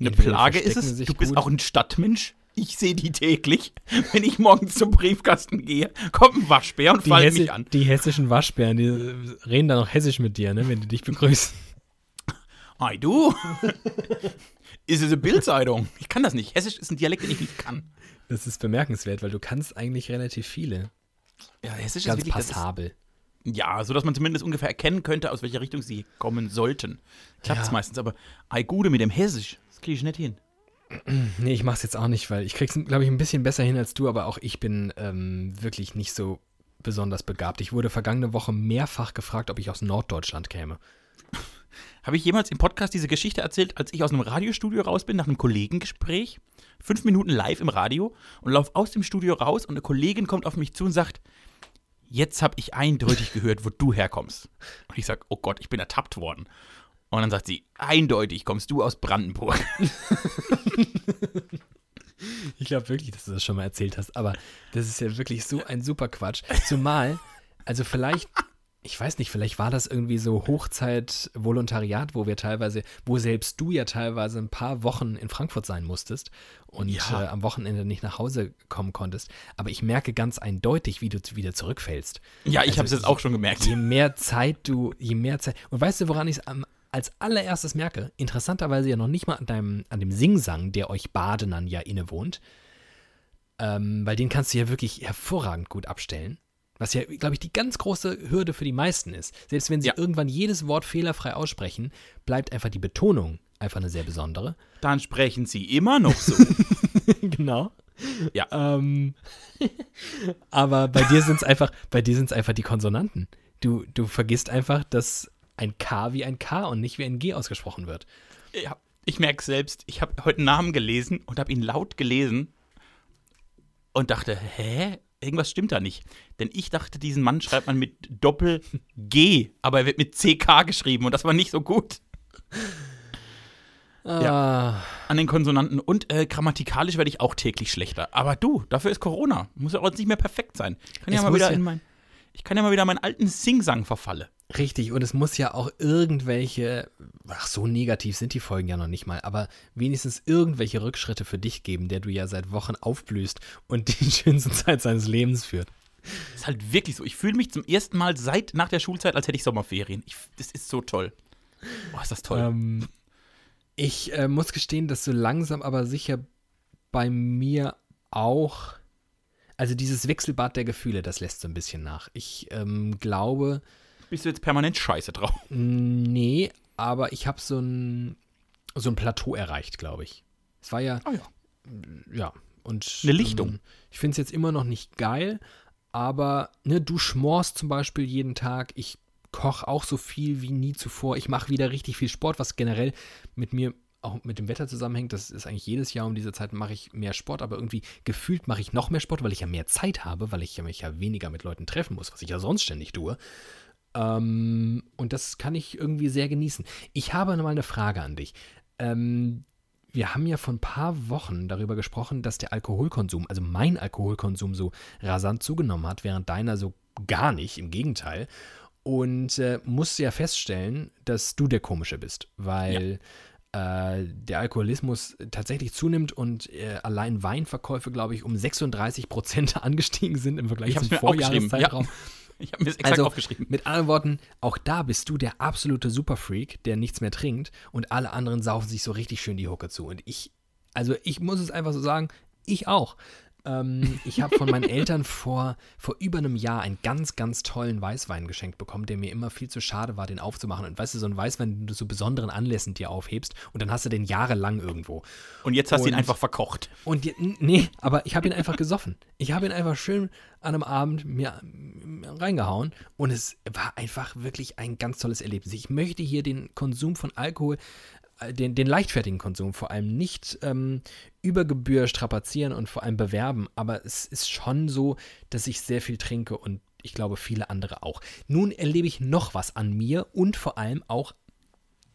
Eine Plage ist es. Du bist gut- auch ein Stadtmensch. Ich sehe die täglich. Wenn ich morgens zum Briefkasten gehe, kommt ein Waschbär und Hessi mich an. die hessischen Waschbären, die reden dann auch hessisch mit dir, ne, wenn die dich begrüßen. Ei, du. ist es eine Bildzeitung? Ich kann das nicht. Hessisch ist ein Dialekt, den ich nicht kann. Das ist bemerkenswert, weil du kannst eigentlich relativ viele. Ja, Hessisch Ganz ist wirklich. Passabel. Ja, so dass man zumindest ungefähr erkennen könnte, aus welcher Richtung sie kommen sollten. Klappt's Ja. meistens, aber Ei, Gude mit dem Hessisch. Das kriege ich nicht hin. Nee, ich mach's jetzt auch nicht, weil ich krieg's, glaube ich, ein bisschen besser hin als du, aber auch ich bin ähm, wirklich nicht so besonders begabt. Ich wurde vergangene Woche mehrfach gefragt, ob ich aus Norddeutschland käme. Habe ich jemals im Podcast diese Geschichte erzählt, als ich aus einem Radiostudio raus bin, nach einem Kollegengespräch? Fünf Minuten live im Radio und laufe aus dem Studio raus und eine Kollegin kommt auf mich zu und sagt, jetzt habe ich eindeutig gehört, wo du herkommst. Und ich sage, oh Gott, ich bin ertappt worden. Und dann sagt sie, eindeutig kommst du aus Brandenburg. Ich glaube wirklich, dass du das schon mal erzählt hast, aber das ist ja wirklich so ein super Quatsch. Zumal, also vielleicht, ich weiß nicht, vielleicht war das irgendwie so Hochzeit-Volontariat, wo wir teilweise, wo selbst du ja teilweise ein paar Wochen in Frankfurt sein musstest und Ja. äh, am Wochenende nicht nach Hause kommen konntest. Aber ich merke ganz eindeutig, wie du wieder zurückfällst. Ja, ich Also habe es jetzt auch schon gemerkt. Je mehr Zeit du, je mehr Zeit. Und weißt du, woran ich es als allererstes merke? Interessanterweise ja noch nicht mal an, deinem, an dem Singsang, der euch Badenern ja innewohnt. Ähm, weil den kannst du ja wirklich hervorragend gut abstellen. Was ja, glaube ich, die ganz große Hürde für die meisten ist. Selbst wenn sie Ja. irgendwann jedes Wort fehlerfrei aussprechen, bleibt einfach die Betonung einfach eine sehr besondere. Dann sprechen sie immer noch so. genau. Ja. Ähm, aber bei dir sind es einfach, bei dir sind es einfach die Konsonanten. Du, du vergisst einfach, dass ein K wie ein K und nicht wie ein G ausgesprochen wird. Ja, ich merke selbst, ich habe heute einen Namen gelesen und habe ihn laut gelesen und dachte, hä? Irgendwas stimmt da nicht. Denn ich dachte, diesen Mann schreibt man mit Doppel-G, aber er wird mit CK geschrieben und das war nicht so gut Ah, an den Konsonanten. Und äh, grammatikalisch werde ich auch täglich schlechter. Aber du, dafür ist Corona. Muss ja auch jetzt nicht mehr perfekt sein. Ich kann ja mal wieder ja- in mein, ich kann ja mal wieder in meinen alten Singsang verfalle. Richtig. Und es muss ja auch irgendwelche, ach, so negativ sind die Folgen ja noch nicht mal, aber wenigstens irgendwelche Rückschritte für dich geben, der du ja seit Wochen aufblühst und die schönste Zeit seines Lebens führt. Das ist halt wirklich so. Ich fühle mich zum ersten Mal seit nach der Schulzeit, als hätte ich Sommerferien. Ich, das ist so toll. Boah, ist das toll. Ähm, ich äh, muss gestehen, dass so langsam aber sicher bei mir auch, also dieses Wechselbad der Gefühle, das lässt so ein bisschen nach. Ich ähm, glaube, Bist du jetzt permanent scheiße drauf? nee, aber ich habe so ein, so ein Plateau erreicht, glaube ich. Es war ja, Oh ja. ja, und. Eine Lichtung. Ähm, ich finde es jetzt immer noch nicht geil, aber ne, du schmorst zum Beispiel jeden Tag. Ich koche auch so viel wie nie zuvor. Ich mache wieder richtig viel Sport, was generell mit mir auch mit dem Wetter zusammenhängt. Das ist eigentlich jedes Jahr um diese Zeit mache ich mehr Sport, aber irgendwie gefühlt mache ich noch mehr Sport, weil ich ja mehr Zeit habe, weil ich ja mich ja weniger mit Leuten treffen muss, was ich ja sonst ständig tue. Ähm, und das kann ich irgendwie sehr genießen. Ich habe mal eine Frage an dich. Ähm, wir haben ja vor ein paar Wochen darüber gesprochen, dass der Alkoholkonsum, also mein Alkoholkonsum so rasant zugenommen hat, während deiner so gar nicht, im Gegenteil. Und äh, musste ja feststellen, dass du der Komische bist, weil äh, der Alkoholismus tatsächlich zunimmt und äh, allein Weinverkäufe, glaube ich, um 36 Prozent angestiegen sind im Vergleich zum Vorjahreszeitraum. Ich habe mir das exakt Also, aufgeschrieben. Mit anderen Worten, auch da bist du der absolute Superfreak, der nichts mehr trinkt und alle anderen saufen sich so richtig schön die Hucke zu. Und ich, also ich muss es einfach so sagen, ich auch. Ähm, ich habe von meinen Eltern vor, vor über einem Jahr einen ganz, ganz tollen Weißwein geschenkt bekommen, der mir immer viel zu schade war, den aufzumachen. Und weißt du, so ein Weißwein, den du zu besonderen Anlässen dir aufhebst und dann hast du den jahrelang irgendwo. Und jetzt hast du ihn einfach verkocht. Und nee, aber ich habe ihn einfach gesoffen. Ich habe ihn einfach schön an einem Abend mir, reingehauen und es war einfach wirklich ein ganz tolles Erlebnis. Ich möchte hier den Konsum von Alkohol, den, den leichtfertigen Konsum vor allem nicht ähm, über Gebühr strapazieren und vor allem bewerben, aber es ist schon so, dass ich sehr viel trinke und ich glaube viele andere auch. Nun erlebe ich noch was an mir und vor allem auch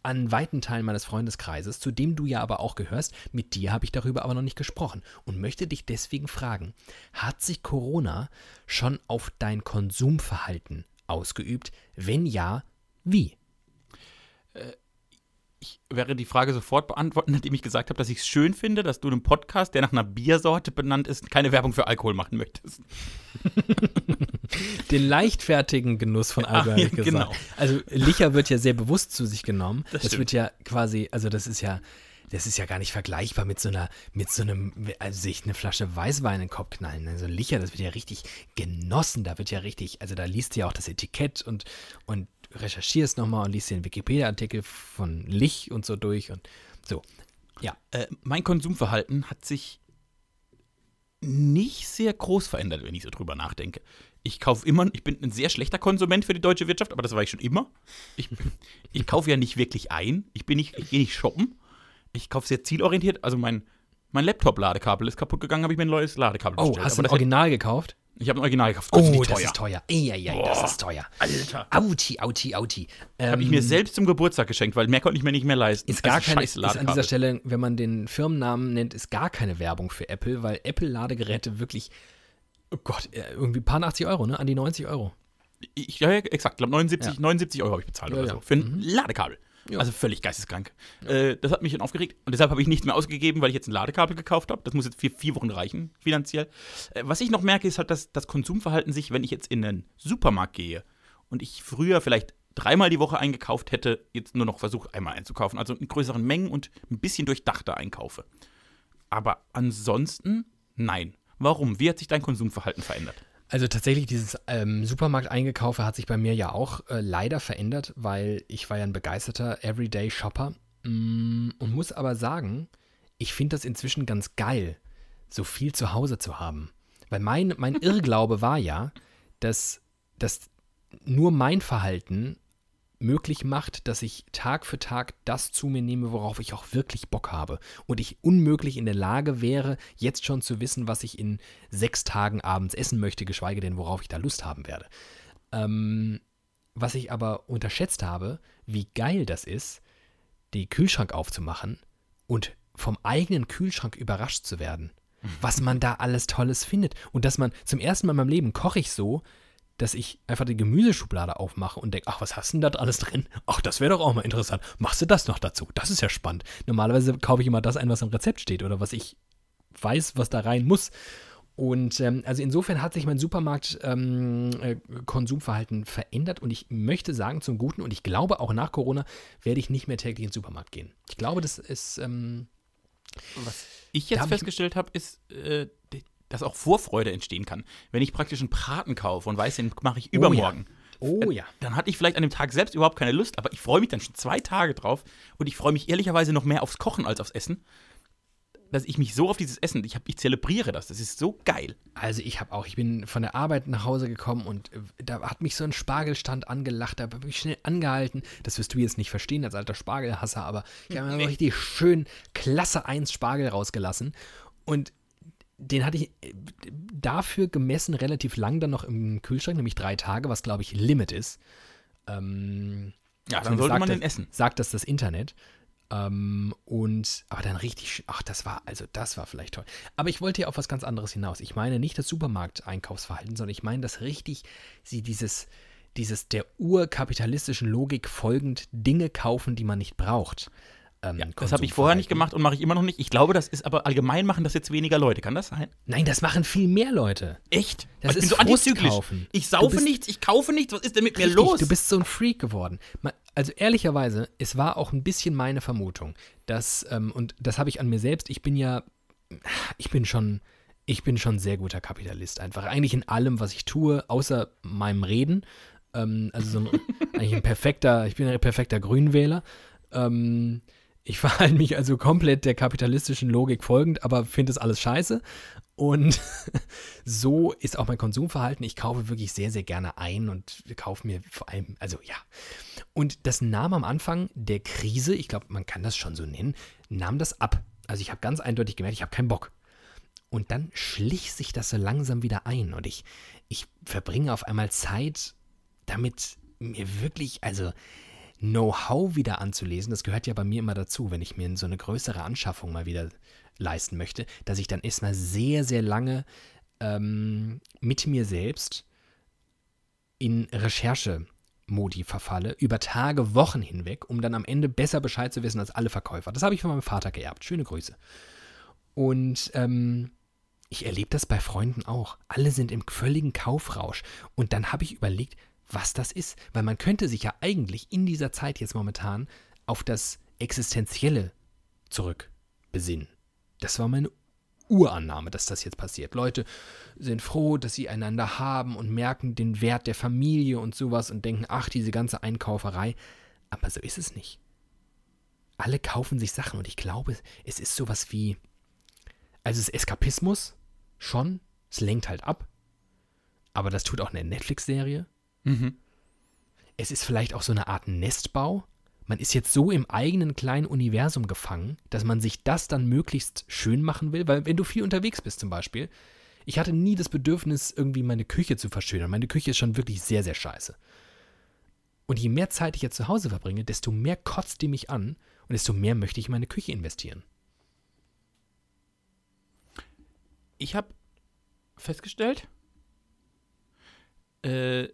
an weiten Teilen meines Freundeskreises, zu dem du ja aber auch gehörst. Mit dir habe ich darüber aber noch nicht gesprochen und möchte dich deswegen fragen, hat sich Corona schon auf dein Konsumverhalten ausgeübt? Wenn ja, wie? Ich werde die Frage sofort beantworten, indem ich gesagt habe, dass ich es schön finde, dass du einen Podcast, der nach einer Biersorte benannt ist, keine Werbung für Alkohol machen möchtest. Den leichtfertigen Genuss von Alkohol, ja, ich gesagt. genau. Also Licher wird ja sehr bewusst zu sich genommen. Das, stimmt. wird ja quasi, also das ist ja, das ist ja gar nicht vergleichbar mit so einer, mit so einem, also sich eine Flasche Weißwein in den Kopf knallen. Also Licher, das wird ja richtig genossen. Da wird ja richtig, also da liest du ja auch das Etikett und, und recherchierst nochmal und liest den Wikipedia-Artikel von Lich und so durch und so. Ja. Äh, mein Konsumverhalten hat sich nicht sehr groß verändert, wenn ich so drüber nachdenke. Ich kaufe immer, ich bin ein sehr schlechter Konsument für die deutsche Wirtschaft, aber das war ich schon immer. Ich, ich kaufe ja nicht wirklich ein. Ich bin nicht, ich gehe nicht shoppen. Ich kaufe sehr zielorientiert. Also mein, mein Laptop-Ladekabel ist kaputt gegangen, habe ich mir ein neues Ladekabel Oh, bestellt. hast du ein Original gekauft? Ich habe ein Original gekauft. Oh, nicht das ist teuer. Eieiei, das ist teuer. Alter. Auti, auti, auti. Ähm, Habe ich mir selbst zum Geburtstag geschenkt, weil mehr konnte ich mir nicht mehr leisten. Ist gar Also keine, ist an dieser. Stelle, wenn man den Firmennamen nennt, ist gar keine Werbung für Apple, weil Apple-Ladegeräte wirklich, oh Gott, äh, irgendwie ein paar 80 Euro, ne? An die 90 Euro. Ich, ja, ja, exakt. Ich glaube, 79, Ja. 79 Euro habe ich bezahlt Ja, oder so. Für ein Ladekabel. Ja. Also völlig geisteskrank. Äh, das hat mich dann aufgeregt und deshalb habe ich nichts mehr ausgegeben, weil ich jetzt ein Ladekabel gekauft habe. Das muss jetzt für vier Wochen reichen, finanziell. Äh, was ich noch merke, ist halt, dass das Konsumverhalten sich, wenn ich jetzt in einen Supermarkt gehe und ich früher vielleicht dreimal die Woche eingekauft hätte, jetzt nur noch versucht, einmal einzukaufen. Also in größeren Mengen und ein bisschen durchdachter einkaufe. Aber ansonsten, nein. Warum? Wie hat sich dein Konsumverhalten verändert? Also tatsächlich, dieses ähm, Supermarkt-Eingekaufe hat sich bei mir ja auch äh, leider verändert, weil ich war ja ein begeisterter Everyday-Shopper mm, und muss aber sagen, ich finde das inzwischen ganz geil, so viel zu Hause zu haben. Weil mein, mein Irrglaube war ja, dass, dass nur mein Verhalten möglich macht, dass ich Tag für Tag das zu mir nehme, worauf ich auch wirklich Bock habe. Und ich unmöglich in der Lage wäre, jetzt schon zu wissen, was ich in sechs Tagen abends essen möchte, geschweige denn, worauf ich da Lust haben werde. Ähm, was ich aber unterschätzt habe, wie geil das ist, den Kühlschrank aufzumachen und vom eigenen Kühlschrank überrascht zu werden. Was man da alles Tolles findet. Und dass man zum ersten Mal in meinem Leben koche ich so, dass ich einfach die Gemüseschublade aufmache und denke, ach, was hast denn da alles drin? Ach, das wäre doch auch mal interessant. Machst du das noch dazu? Das ist ja spannend. Normalerweise kaufe ich immer das ein, was im Rezept steht oder was ich weiß, was da rein muss. Und ähm, also insofern hat sich mein Supermarkt-Konsumverhalten verändert und ich möchte sagen zum Guten und ich glaube auch nach Corona werde ich nicht mehr täglich in den Supermarkt gehen. Ich glaube, das ist ähm, Was ich jetzt festgestellt habe, ist, äh, dass auch Vorfreude entstehen kann. Wenn ich praktisch einen Braten kaufe und weiß, den mache ich übermorgen. Oh ja. Dann hatte ich vielleicht an dem Tag selbst überhaupt keine Lust, aber ich freue mich dann schon zwei Tage drauf und ich freue mich ehrlicherweise noch mehr aufs Kochen als aufs Essen. Dass ich mich so auf dieses Essen, ich, hab, ich zelebriere das, das ist so geil. Also ich habe auch, ich bin von der Arbeit nach Hause gekommen und äh, da hat mich so ein Spargelstand angelacht, da habe ich schnell angehalten. Das wirst du jetzt nicht verstehen als alter Spargelhasser, aber ich habe mir richtig schön Klasse 1 Spargel rausgelassen und den hatte ich äh, dafür gemessen relativ lang dann noch im Kühlschrank, nämlich drei Tage, was glaube ich Limit ist. Ähm, Ja, dann sollte sagt man das- den essen. Sagt das das Internet. Ähm, und, aber dann richtig, ach, das war, also das war vielleicht toll. Aber ich wollte ja auf was ganz anderes hinaus. Ich meine nicht das Supermarkteinkaufsverhalten, sondern ich meine das richtig, sie dieses, dieses der urkapitalistischen Logik folgend Dinge kaufen, die man nicht braucht. Ähm, Das habe ich vorher nicht gemacht und mache ich immer noch nicht. Ich glaube, das ist aber allgemein machen das jetzt weniger Leute. Kann das sein? Nein, das machen viel mehr Leute. Echt? Das ich bin ist so antizyklisch. Frustkaufen. Ich saufe nichts, ich kaufe nichts. Was ist denn mit mir Richtig, los? Du bist so ein Freak geworden. Also ehrlicherweise, es war auch ein bisschen meine Vermutung, dass, ähm, und das habe ich an mir selbst, ich bin ja, ich bin schon, ich bin schon sehr guter Kapitalist einfach. Eigentlich in allem, was ich tue, außer meinem Reden. Ähm, also so ein, eigentlich ein perfekter, ich bin ein perfekter Grünwähler. Ähm, ich verhalte mich also komplett der kapitalistischen Logik folgend, aber finde es alles scheiße. Und so ist auch mein Konsumverhalten. Ich kaufe wirklich sehr, sehr gerne ein und kaufe mir vor allem, also ja. Und das nahm am Anfang der Krise, ich glaube, man kann das schon so nennen, nahm das ab. Also ich habe ganz eindeutig gemerkt, ich habe keinen Bock. Und dann schlich sich das so langsam wieder ein und ich, ich verbringe auf einmal Zeit damit, mir wirklich, also Know-how wieder anzulesen. Das gehört ja bei mir immer dazu, wenn ich mir so eine größere Anschaffung mal wieder leisten möchte, dass ich dann erstmal sehr, sehr lange ähm, mit mir selbst in Recherche-Modi verfalle, über Tage, Wochen hinweg, um dann am Ende besser Bescheid zu wissen als alle Verkäufer. Das habe ich von meinem Vater geerbt. Schöne Grüße. Und ähm, ich erlebe das bei Freunden auch. Alle sind im völligen Kaufrausch. Und dann habe ich überlegt, was das ist. Weil man könnte sich ja eigentlich in dieser Zeit jetzt momentan auf das Existenzielle zurück besinnen. Das war meine Urannahme, dass das jetzt passiert. Leute sind froh, dass sie einander haben und merken den Wert der Familie und sowas und denken, ach, diese ganze Einkauferei. Aber so ist es nicht. Alle kaufen sich Sachen und ich glaube, es ist sowas wie, also es ist Eskapismus, schon, es lenkt halt ab, aber das tut auch eine Netflix-Serie. Mhm. Es ist vielleicht auch so eine Art Nestbau. Man ist jetzt so im eigenen kleinen Universum gefangen, dass man sich das dann möglichst schön machen will, weil wenn du viel unterwegs bist zum Beispiel, ich hatte nie das Bedürfnis, irgendwie meine Küche zu verschönern. Meine Küche ist schon wirklich sehr, sehr scheiße. Und je mehr Zeit ich jetzt zu Hause verbringe, desto mehr kotzt die mich an und desto mehr möchte ich in meine Küche investieren. Ich habe festgestellt, äh,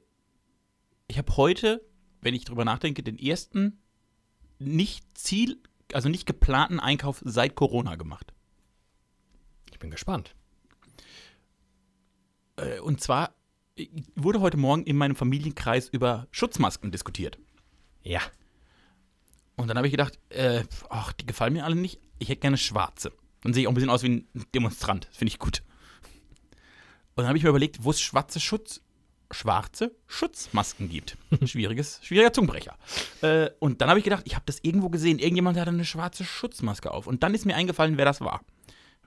ich habe heute, wenn ich drüber nachdenke, den ersten nicht Ziel, also nicht geplanten Einkauf seit Corona gemacht. Ich bin gespannt. Äh, und zwar äh, wurde heute Morgen in meinem Familienkreis über Schutzmasken diskutiert. Ja. Und dann habe ich gedacht, äh, ach, die gefallen mir alle nicht. Ich hätte gerne schwarze. Dann sehe ich auch ein bisschen aus wie ein Demonstrant. Finde ich gut. Und dann habe ich mir überlegt, wo es schwarze Schutz, schwarze Schutzmasken gibt. Schwieriges, schwieriger Zungenbrecher. Äh, und dann habe ich gedacht, ich habe das irgendwo gesehen. Irgendjemand hatte eine schwarze Schutzmaske auf. Und dann ist mir eingefallen, wer das war.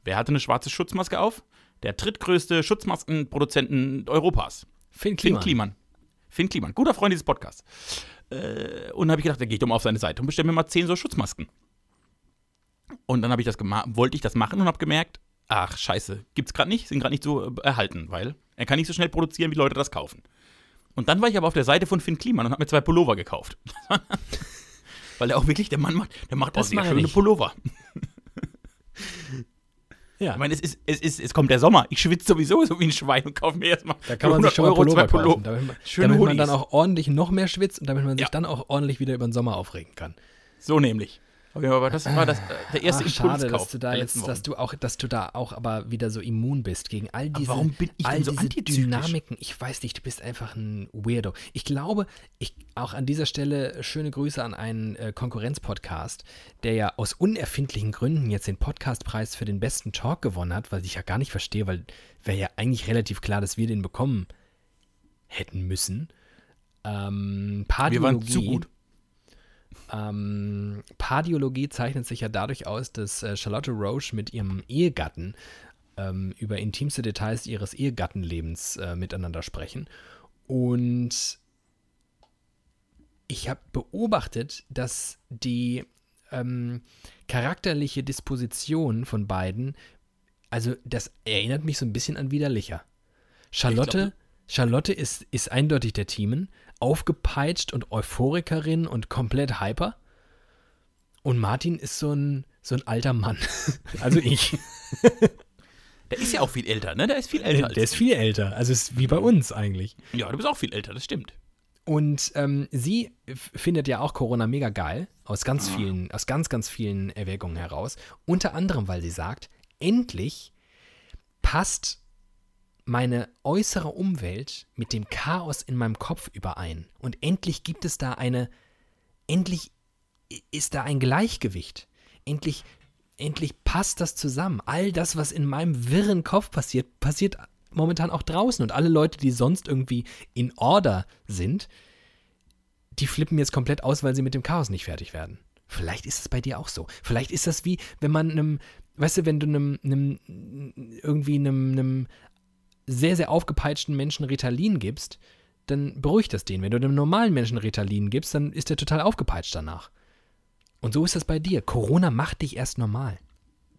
Wer hatte eine schwarze Schutzmaske auf? Der drittgrößte Schutzmaskenproduzenten Europas. Finn Finn Kliman. Kliman. Finn Kliman, guter Freund dieses Podcasts. Äh, und dann habe ich gedacht, da gehe ich doch mal auf seine Seite und bestelle mir mal 10 so Schutzmasken. Und dann habe ich das gemacht, wollte ich das machen und habe gemerkt, ach scheiße, gibt's gerade nicht, sind gerade nicht so äh, erhalten, weil er kann nicht so schnell produzieren, wie Leute das kaufen. Und dann war ich aber auf der Seite von Finn Kliman und habe mir zwei Pullover gekauft. weil der auch wirklich, der Mann macht, der macht Das auch sehr er schöne nicht. Pullover. Ja. Ich meine, es ist, es ist, es kommt der Sommer. Ich schwitze sowieso so wie ein Schwein und kaufe mir erstmal Da kann man sich schon mal Pullover kaufen, damit, man- Schöne damit man dann auch ordentlich noch mehr schwitzt und damit man sich Ja. dann auch ordentlich wieder über den Sommer aufregen kann. So nämlich. Okay, aber das war das, äh, der erste Ach, schade, Impulskauf dass du da jetzt, dass du auch, dass du da auch aber wieder so immun bist gegen all diese, warum bin ich all so diese? Dynamiken. Ich weiß nicht, du bist einfach ein Weirdo. Ich glaube, ich auch an dieser Stelle schöne Grüße an einen äh, Konkurrenzpodcast, der ja aus unerfindlichen Gründen jetzt den Podcastpreis für den besten Talk gewonnen hat, was ich ja gar nicht verstehe, weil wäre ja eigentlich relativ klar, dass wir den bekommen hätten müssen. Ähm, Wir waren zu gut. Ähm, Pardiologie zeichnet sich ja dadurch aus, dass äh, Charlotte Roche mit ihrem Ehegatten ähm, über intimste Details ihres Ehegattenlebens äh, miteinander sprechen. Und ich habe beobachtet, dass die ähm, charakterliche Disposition von beiden, also das erinnert mich so ein bisschen an Widerlicher. Charlotte, Charlotte ist, ist eindeutig der Teamen, aufgepeitscht und Euphorikerin und komplett hyper. Und Martin ist so ein, so ein alter Mann. also ich. Der ist ja auch viel älter, ne? Der ist viel älter. Der, der ist viel älter. Also ist wie bei uns eigentlich. Ja, du bist auch viel älter, das stimmt. Und ähm, sie findet ja auch Corona mega geil, aus ganz vielen, aus ganz, ganz vielen Erwägungen heraus. Unter anderem, weil sie sagt, endlich passt meine äußere Umwelt mit dem Chaos in meinem Kopf überein. Und endlich gibt es da eine, endlich ist da ein Gleichgewicht. Endlich, endlich passt das zusammen. All das, was in meinem wirren Kopf passiert, passiert momentan auch draußen. Und alle Leute, die sonst irgendwie in Order sind, die flippen jetzt komplett aus, weil sie mit dem Chaos nicht fertig werden. Vielleicht ist es bei dir auch so. Vielleicht ist das wie, wenn man einem, weißt du, wenn du einem, einem irgendwie einem, einem sehr, sehr aufgepeitschten Menschen Ritalin gibst, dann beruhigt das den. Wenn du einem normalen Menschen Ritalin gibst, dann ist der total aufgepeitscht danach. Und so ist das bei dir. Corona macht dich erst normal.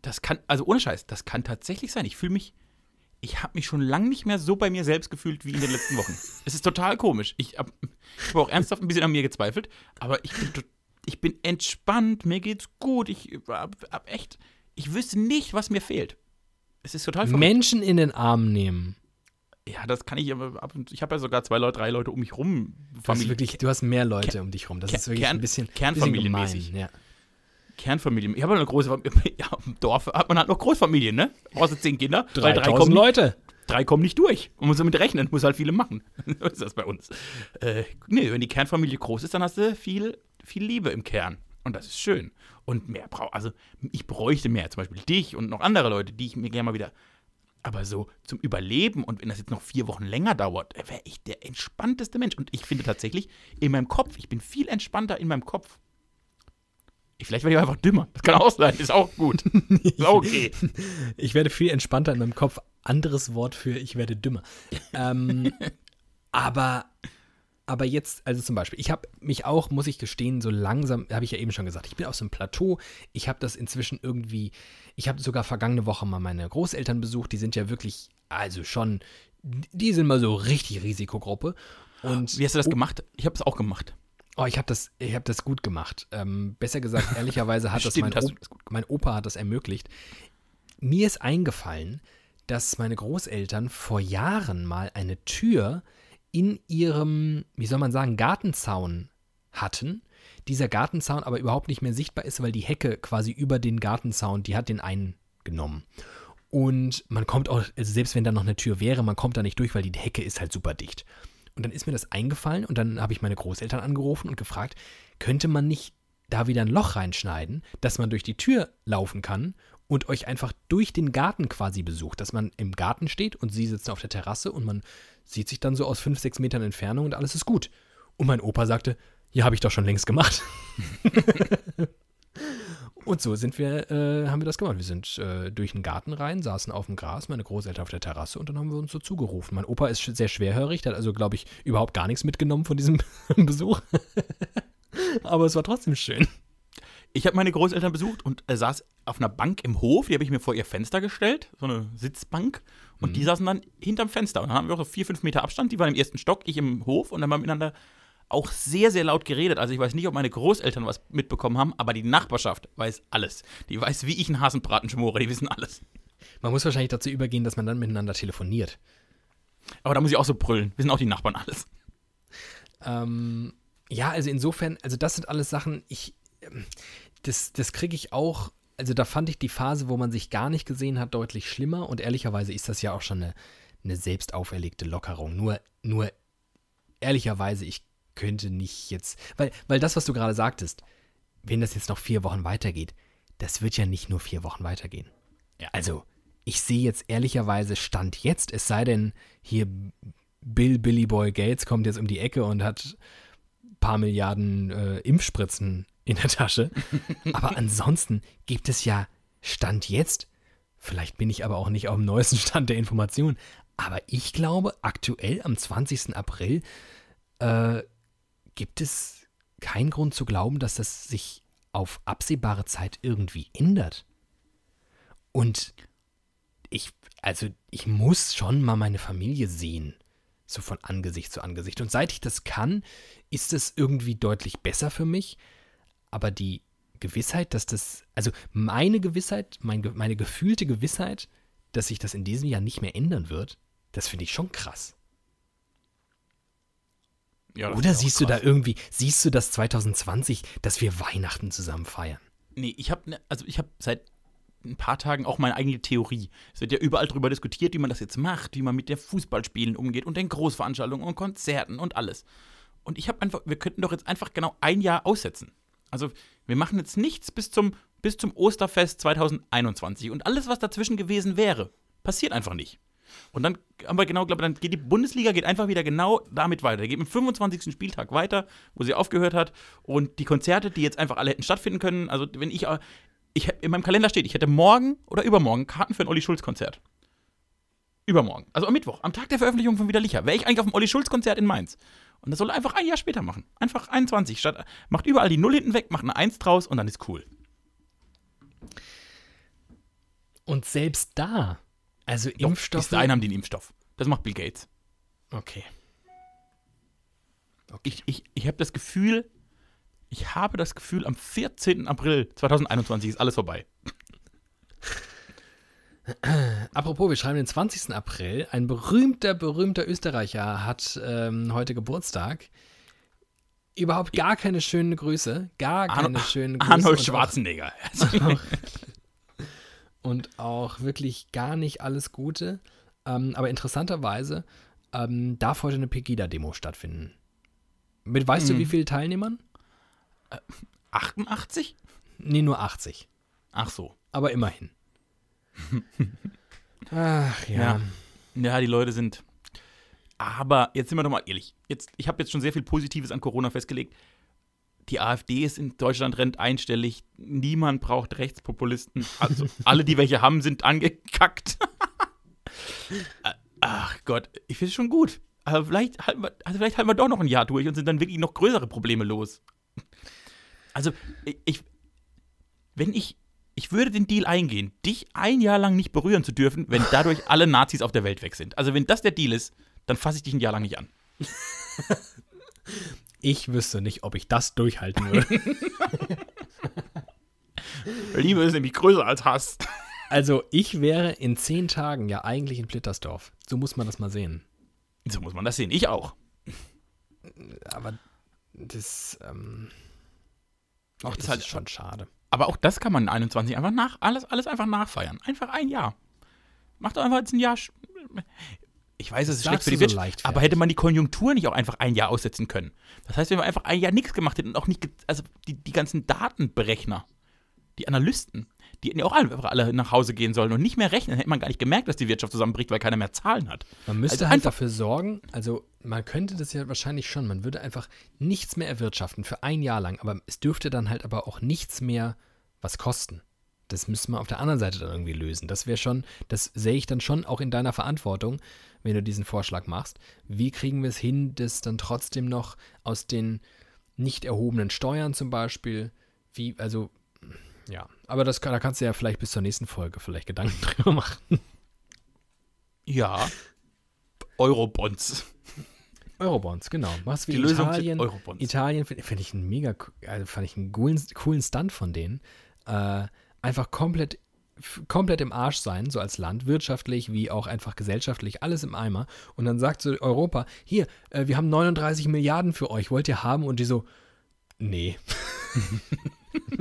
Das kann, also ohne Scheiß, das kann tatsächlich sein. Ich fühle mich, ich habe mich schon lange nicht mehr so bei mir selbst gefühlt wie in den letzten Wochen. es ist total komisch. Ich habe hab auch ernsthaft ein bisschen an mir gezweifelt, aber ich bin, ich bin entspannt, mir geht's gut. Ich hab, hab echt, ich wüsste nicht, was mir fehlt. Es ist total verrückt. Menschen in den Arm nehmen. Ja, das kann ich aber ab und Ich habe ja sogar zwei Leute, drei Leute um mich rum. Du hast, wirklich, du hast mehr Leute Ker um dich rum. Das ist wirklich Kern, ein bisschen Kernfamilienmäßig. Ja. Kernfamilie. Ich habe eine große Familie. Ja, im Dorf hat man halt noch Großfamilien, ne? Außer zehn Kinder. Drei, drei kommen Leute. Drei kommen nicht durch. Man muss damit rechnen, muss halt viele machen. so ist das bei uns. Äh, nee, wenn die Kernfamilie groß ist, dann hast du viel, viel Liebe im Kern. Und das ist schön. Und mehr brauche, also ich bräuchte mehr, zum Beispiel dich und noch andere Leute, die ich mir gerne mal wieder aber so zum Überleben und wenn das jetzt noch vier Wochen länger dauert, wäre ich der entspannteste Mensch. Und ich finde tatsächlich in meinem Kopf, ich bin viel entspannter in meinem Kopf. Ich, vielleicht werde ich einfach dümmer. Das kann auch sein, ist auch gut. ist auch okay. Ich werde viel entspannter in meinem Kopf. Anderes Wort für ich werde dümmer. ähm, aber aber jetzt, also zum Beispiel, ich habe mich auch, muss ich gestehen, so langsam, habe ich ja eben schon gesagt, ich bin auf so einem Plateau. Ich habe das inzwischen irgendwie, ich habe sogar vergangene Woche mal meine Großeltern besucht. Die sind ja wirklich, also schon, die sind mal so richtig Risikogruppe. Und Wie hast du das oh, gemacht? Ich habe es auch gemacht. Oh, ich habe das, hab das gut gemacht. Ähm, besser gesagt, ehrlicherweise hat Stimmt, das, mein, das mein Opa hat das ermöglicht. Mir ist eingefallen, dass meine Großeltern vor Jahren mal eine Tür in ihrem, wie soll man sagen, Gartenzaun hatten. Dieser Gartenzaun aber überhaupt nicht mehr sichtbar ist, weil die Hecke quasi über den Gartenzaun, die hat den eingenommen. Und man kommt auch, also selbst wenn da noch eine Tür wäre, man kommt da nicht durch, weil die Hecke ist halt super dicht. Und dann ist mir das eingefallen und dann habe ich meine Großeltern angerufen und gefragt, könnte man nicht da wieder ein Loch reinschneiden, dass man durch die Tür laufen kann und euch einfach durch den Garten quasi besucht, dass man im Garten steht und sie sitzen auf der Terrasse und man sieht sich dann so aus fünf, sechs Metern Entfernung und alles ist gut. Und mein Opa sagte, ja, habe ich doch schon längst gemacht. und so sind wir, äh, haben wir das gemacht. Wir sind äh, durch den Garten rein, saßen auf dem Gras, meine Großeltern auf der Terrasse und dann haben wir uns so zugerufen. Mein Opa ist sehr schwerhörig, der hat also, glaube ich, überhaupt gar nichts mitgenommen von diesem Besuch. Aber es war trotzdem schön. Ich habe meine Großeltern besucht und er saß auf einer Bank im Hof, die habe ich mir vor ihr Fenster gestellt, so eine Sitzbank. Und mhm. die saßen dann hinterm Fenster. Und dann haben wir auch so vier, fünf Meter Abstand. Die waren im ersten Stock, ich im Hof. Und dann haben wir miteinander auch sehr, sehr laut geredet. Also ich weiß nicht, ob meine Großeltern was mitbekommen haben, aber die Nachbarschaft weiß alles. Die weiß, wie ich einen Hasenbraten schmore. Die wissen alles. Man muss wahrscheinlich dazu übergehen, dass man dann miteinander telefoniert. Aber da muss ich auch so brüllen. Wissen auch die Nachbarn alles. Ähm, ja, also insofern, also das sind alles Sachen, ich, das, das kriege ich auch, also da fand ich die Phase, wo man sich gar nicht gesehen hat, deutlich schlimmer und ehrlicherweise ist das ja auch schon eine, eine selbst auferlegte Lockerung. Nur, nur ehrlicherweise, ich könnte nicht jetzt, weil, weil das, was du gerade sagtest, wenn das jetzt noch vier Wochen weitergeht, das wird ja nicht nur vier Wochen weitergehen. Ja. Also, ich sehe jetzt ehrlicherweise Stand jetzt, es sei denn, hier Bill Billy Boy Gates kommt jetzt um die Ecke und hat paar Milliarden äh, Impfspritzen in der Tasche. Aber ansonsten gibt es ja Stand jetzt, vielleicht bin ich aber auch nicht auf dem neuesten Stand der Information, aber ich glaube, aktuell am 20. April äh, gibt es keinen Grund zu glauben, dass das sich auf absehbare Zeit irgendwie ändert. Und ich, also ich muss schon mal meine Familie sehen. So von Angesicht zu Angesicht. Und seit ich das kann, ist es irgendwie deutlich besser für mich. Aber die Gewissheit, dass das, also meine Gewissheit, mein, meine gefühlte Gewissheit, dass sich das in diesem Jahr nicht mehr ändern wird, das finde ich schon krass. Ja, Oder siehst du da irgendwie, siehst du das 2020, dass wir Weihnachten zusammen feiern? Nee, ich habe ne, also ich habe seit ein paar Tagen auch meine eigene Theorie. Es wird ja überall darüber diskutiert, wie man das jetzt macht, wie man mit der Fußballspielen umgeht und den Großveranstaltungen und Konzerten und alles. Und ich habe einfach, wir könnten doch jetzt einfach genau ein Jahr aussetzen. Also wir machen jetzt nichts bis zum, bis zum Osterfest 2021 und alles, was dazwischen gewesen wäre, passiert einfach nicht. Und dann haben wir genau, glaube dann geht die Bundesliga geht einfach wieder genau damit weiter. Die geht im 25. Spieltag weiter, wo sie aufgehört hat. Und die Konzerte, die jetzt einfach alle hätten stattfinden können, also wenn ich, ich in meinem Kalender steht, ich hätte morgen oder übermorgen Karten für ein Olli Schulz Konzert. Übermorgen, also am Mittwoch, am Tag der Veröffentlichung von Wieder Licher, wäre ich eigentlich auf dem Olli Schulz Konzert in Mainz. Und das soll er einfach ein Jahr später machen. Einfach 21. Statt, macht überall die Null hinten weg, macht eine 1 draus und dann ist cool. Und selbst da, also Doch, Impfstoffe. Bis dahin haben die einen Impfstoff. Das macht Bill Gates. Okay. okay. Ich, ich, ich habe das Gefühl, ich habe das Gefühl, am 14. April 2021 ist alles vorbei. Apropos, wir schreiben den 20. April. Ein berühmter, berühmter Österreicher hat ähm, heute Geburtstag. Überhaupt gar keine schönen Grüße. Gar keine Arno, schönen Grüße. Arnold Schwarzenegger. und auch wirklich gar nicht alles Gute. Ähm, aber interessanterweise ähm, darf heute eine Pegida-Demo stattfinden. Mit weißt hm. du, wie viele Teilnehmern? Äh, 88? Nee, nur 80. Ach so. Aber immerhin. Ach ja. ja. Ja, die Leute sind. Aber jetzt sind wir doch mal ehrlich. Jetzt, ich habe jetzt schon sehr viel Positives an Corona festgelegt die AfD ist in Deutschland rennt einstellig. Niemand braucht Rechtspopulisten. Also alle, die welche haben, sind angekackt. Ach Gott, ich finde es schon gut. Aber vielleicht halten, wir, also vielleicht halten wir doch noch ein Jahr durch und sind dann wirklich noch größere Probleme los. Also, ich, wenn ich, ich würde den Deal eingehen, dich ein Jahr lang nicht berühren zu dürfen, wenn dadurch alle Nazis auf der Welt weg sind. Also, wenn das der Deal ist, dann fasse ich dich ein Jahr lang nicht an. Ich wüsste nicht, ob ich das durchhalten würde. Liebe ist nämlich größer als Hass. Also, ich wäre in zehn Tagen ja eigentlich in Plittersdorf. So muss man das mal sehen. So muss man das sehen. Ich auch. Aber das, ähm, auch das ist halt schon schade. Aber auch das kann man in 21 einfach nach, alles, alles einfach nachfeiern. Einfach ein Jahr. Macht doch einfach jetzt ein Jahr. Ich weiß, es ist schlecht für die Wirtschaft, aber hätte man die Konjunktur nicht auch einfach ein Jahr aussetzen können? Das heißt, wenn wir einfach ein Jahr nichts gemacht hätten und auch nicht, also die, die ganzen Datenberechner, die Analysten, die hätten ja auch alle, alle, nach Hause gehen sollen und nicht mehr rechnen, hätte man gar nicht gemerkt, dass die Wirtschaft zusammenbricht, weil keiner mehr Zahlen hat. Man müsste also halt dafür sorgen, also man könnte das ja wahrscheinlich schon, man würde einfach nichts mehr erwirtschaften für ein Jahr lang, aber es dürfte dann halt aber auch nichts mehr was kosten das müssen wir auf der anderen Seite dann irgendwie lösen. Das wäre schon, das sehe ich dann schon auch in deiner Verantwortung, wenn du diesen Vorschlag machst. Wie kriegen wir es hin, das dann trotzdem noch aus den nicht erhobenen Steuern zum Beispiel, wie, also, ja, aber das, da kannst du ja vielleicht bis zur nächsten Folge vielleicht Gedanken drüber machen. Ja. Eurobonds. Eurobonds, genau. Machst wie Die Italien. Italien finde find ich einen mega, also fand ich einen coolen, coolen Stunt von denen. Äh, einfach komplett komplett im Arsch sein, so als Land, wirtschaftlich wie auch einfach gesellschaftlich, alles im Eimer. Und dann sagt so Europa, hier, äh, wir haben 39 Milliarden für euch, wollt ihr haben? Und die so, nee.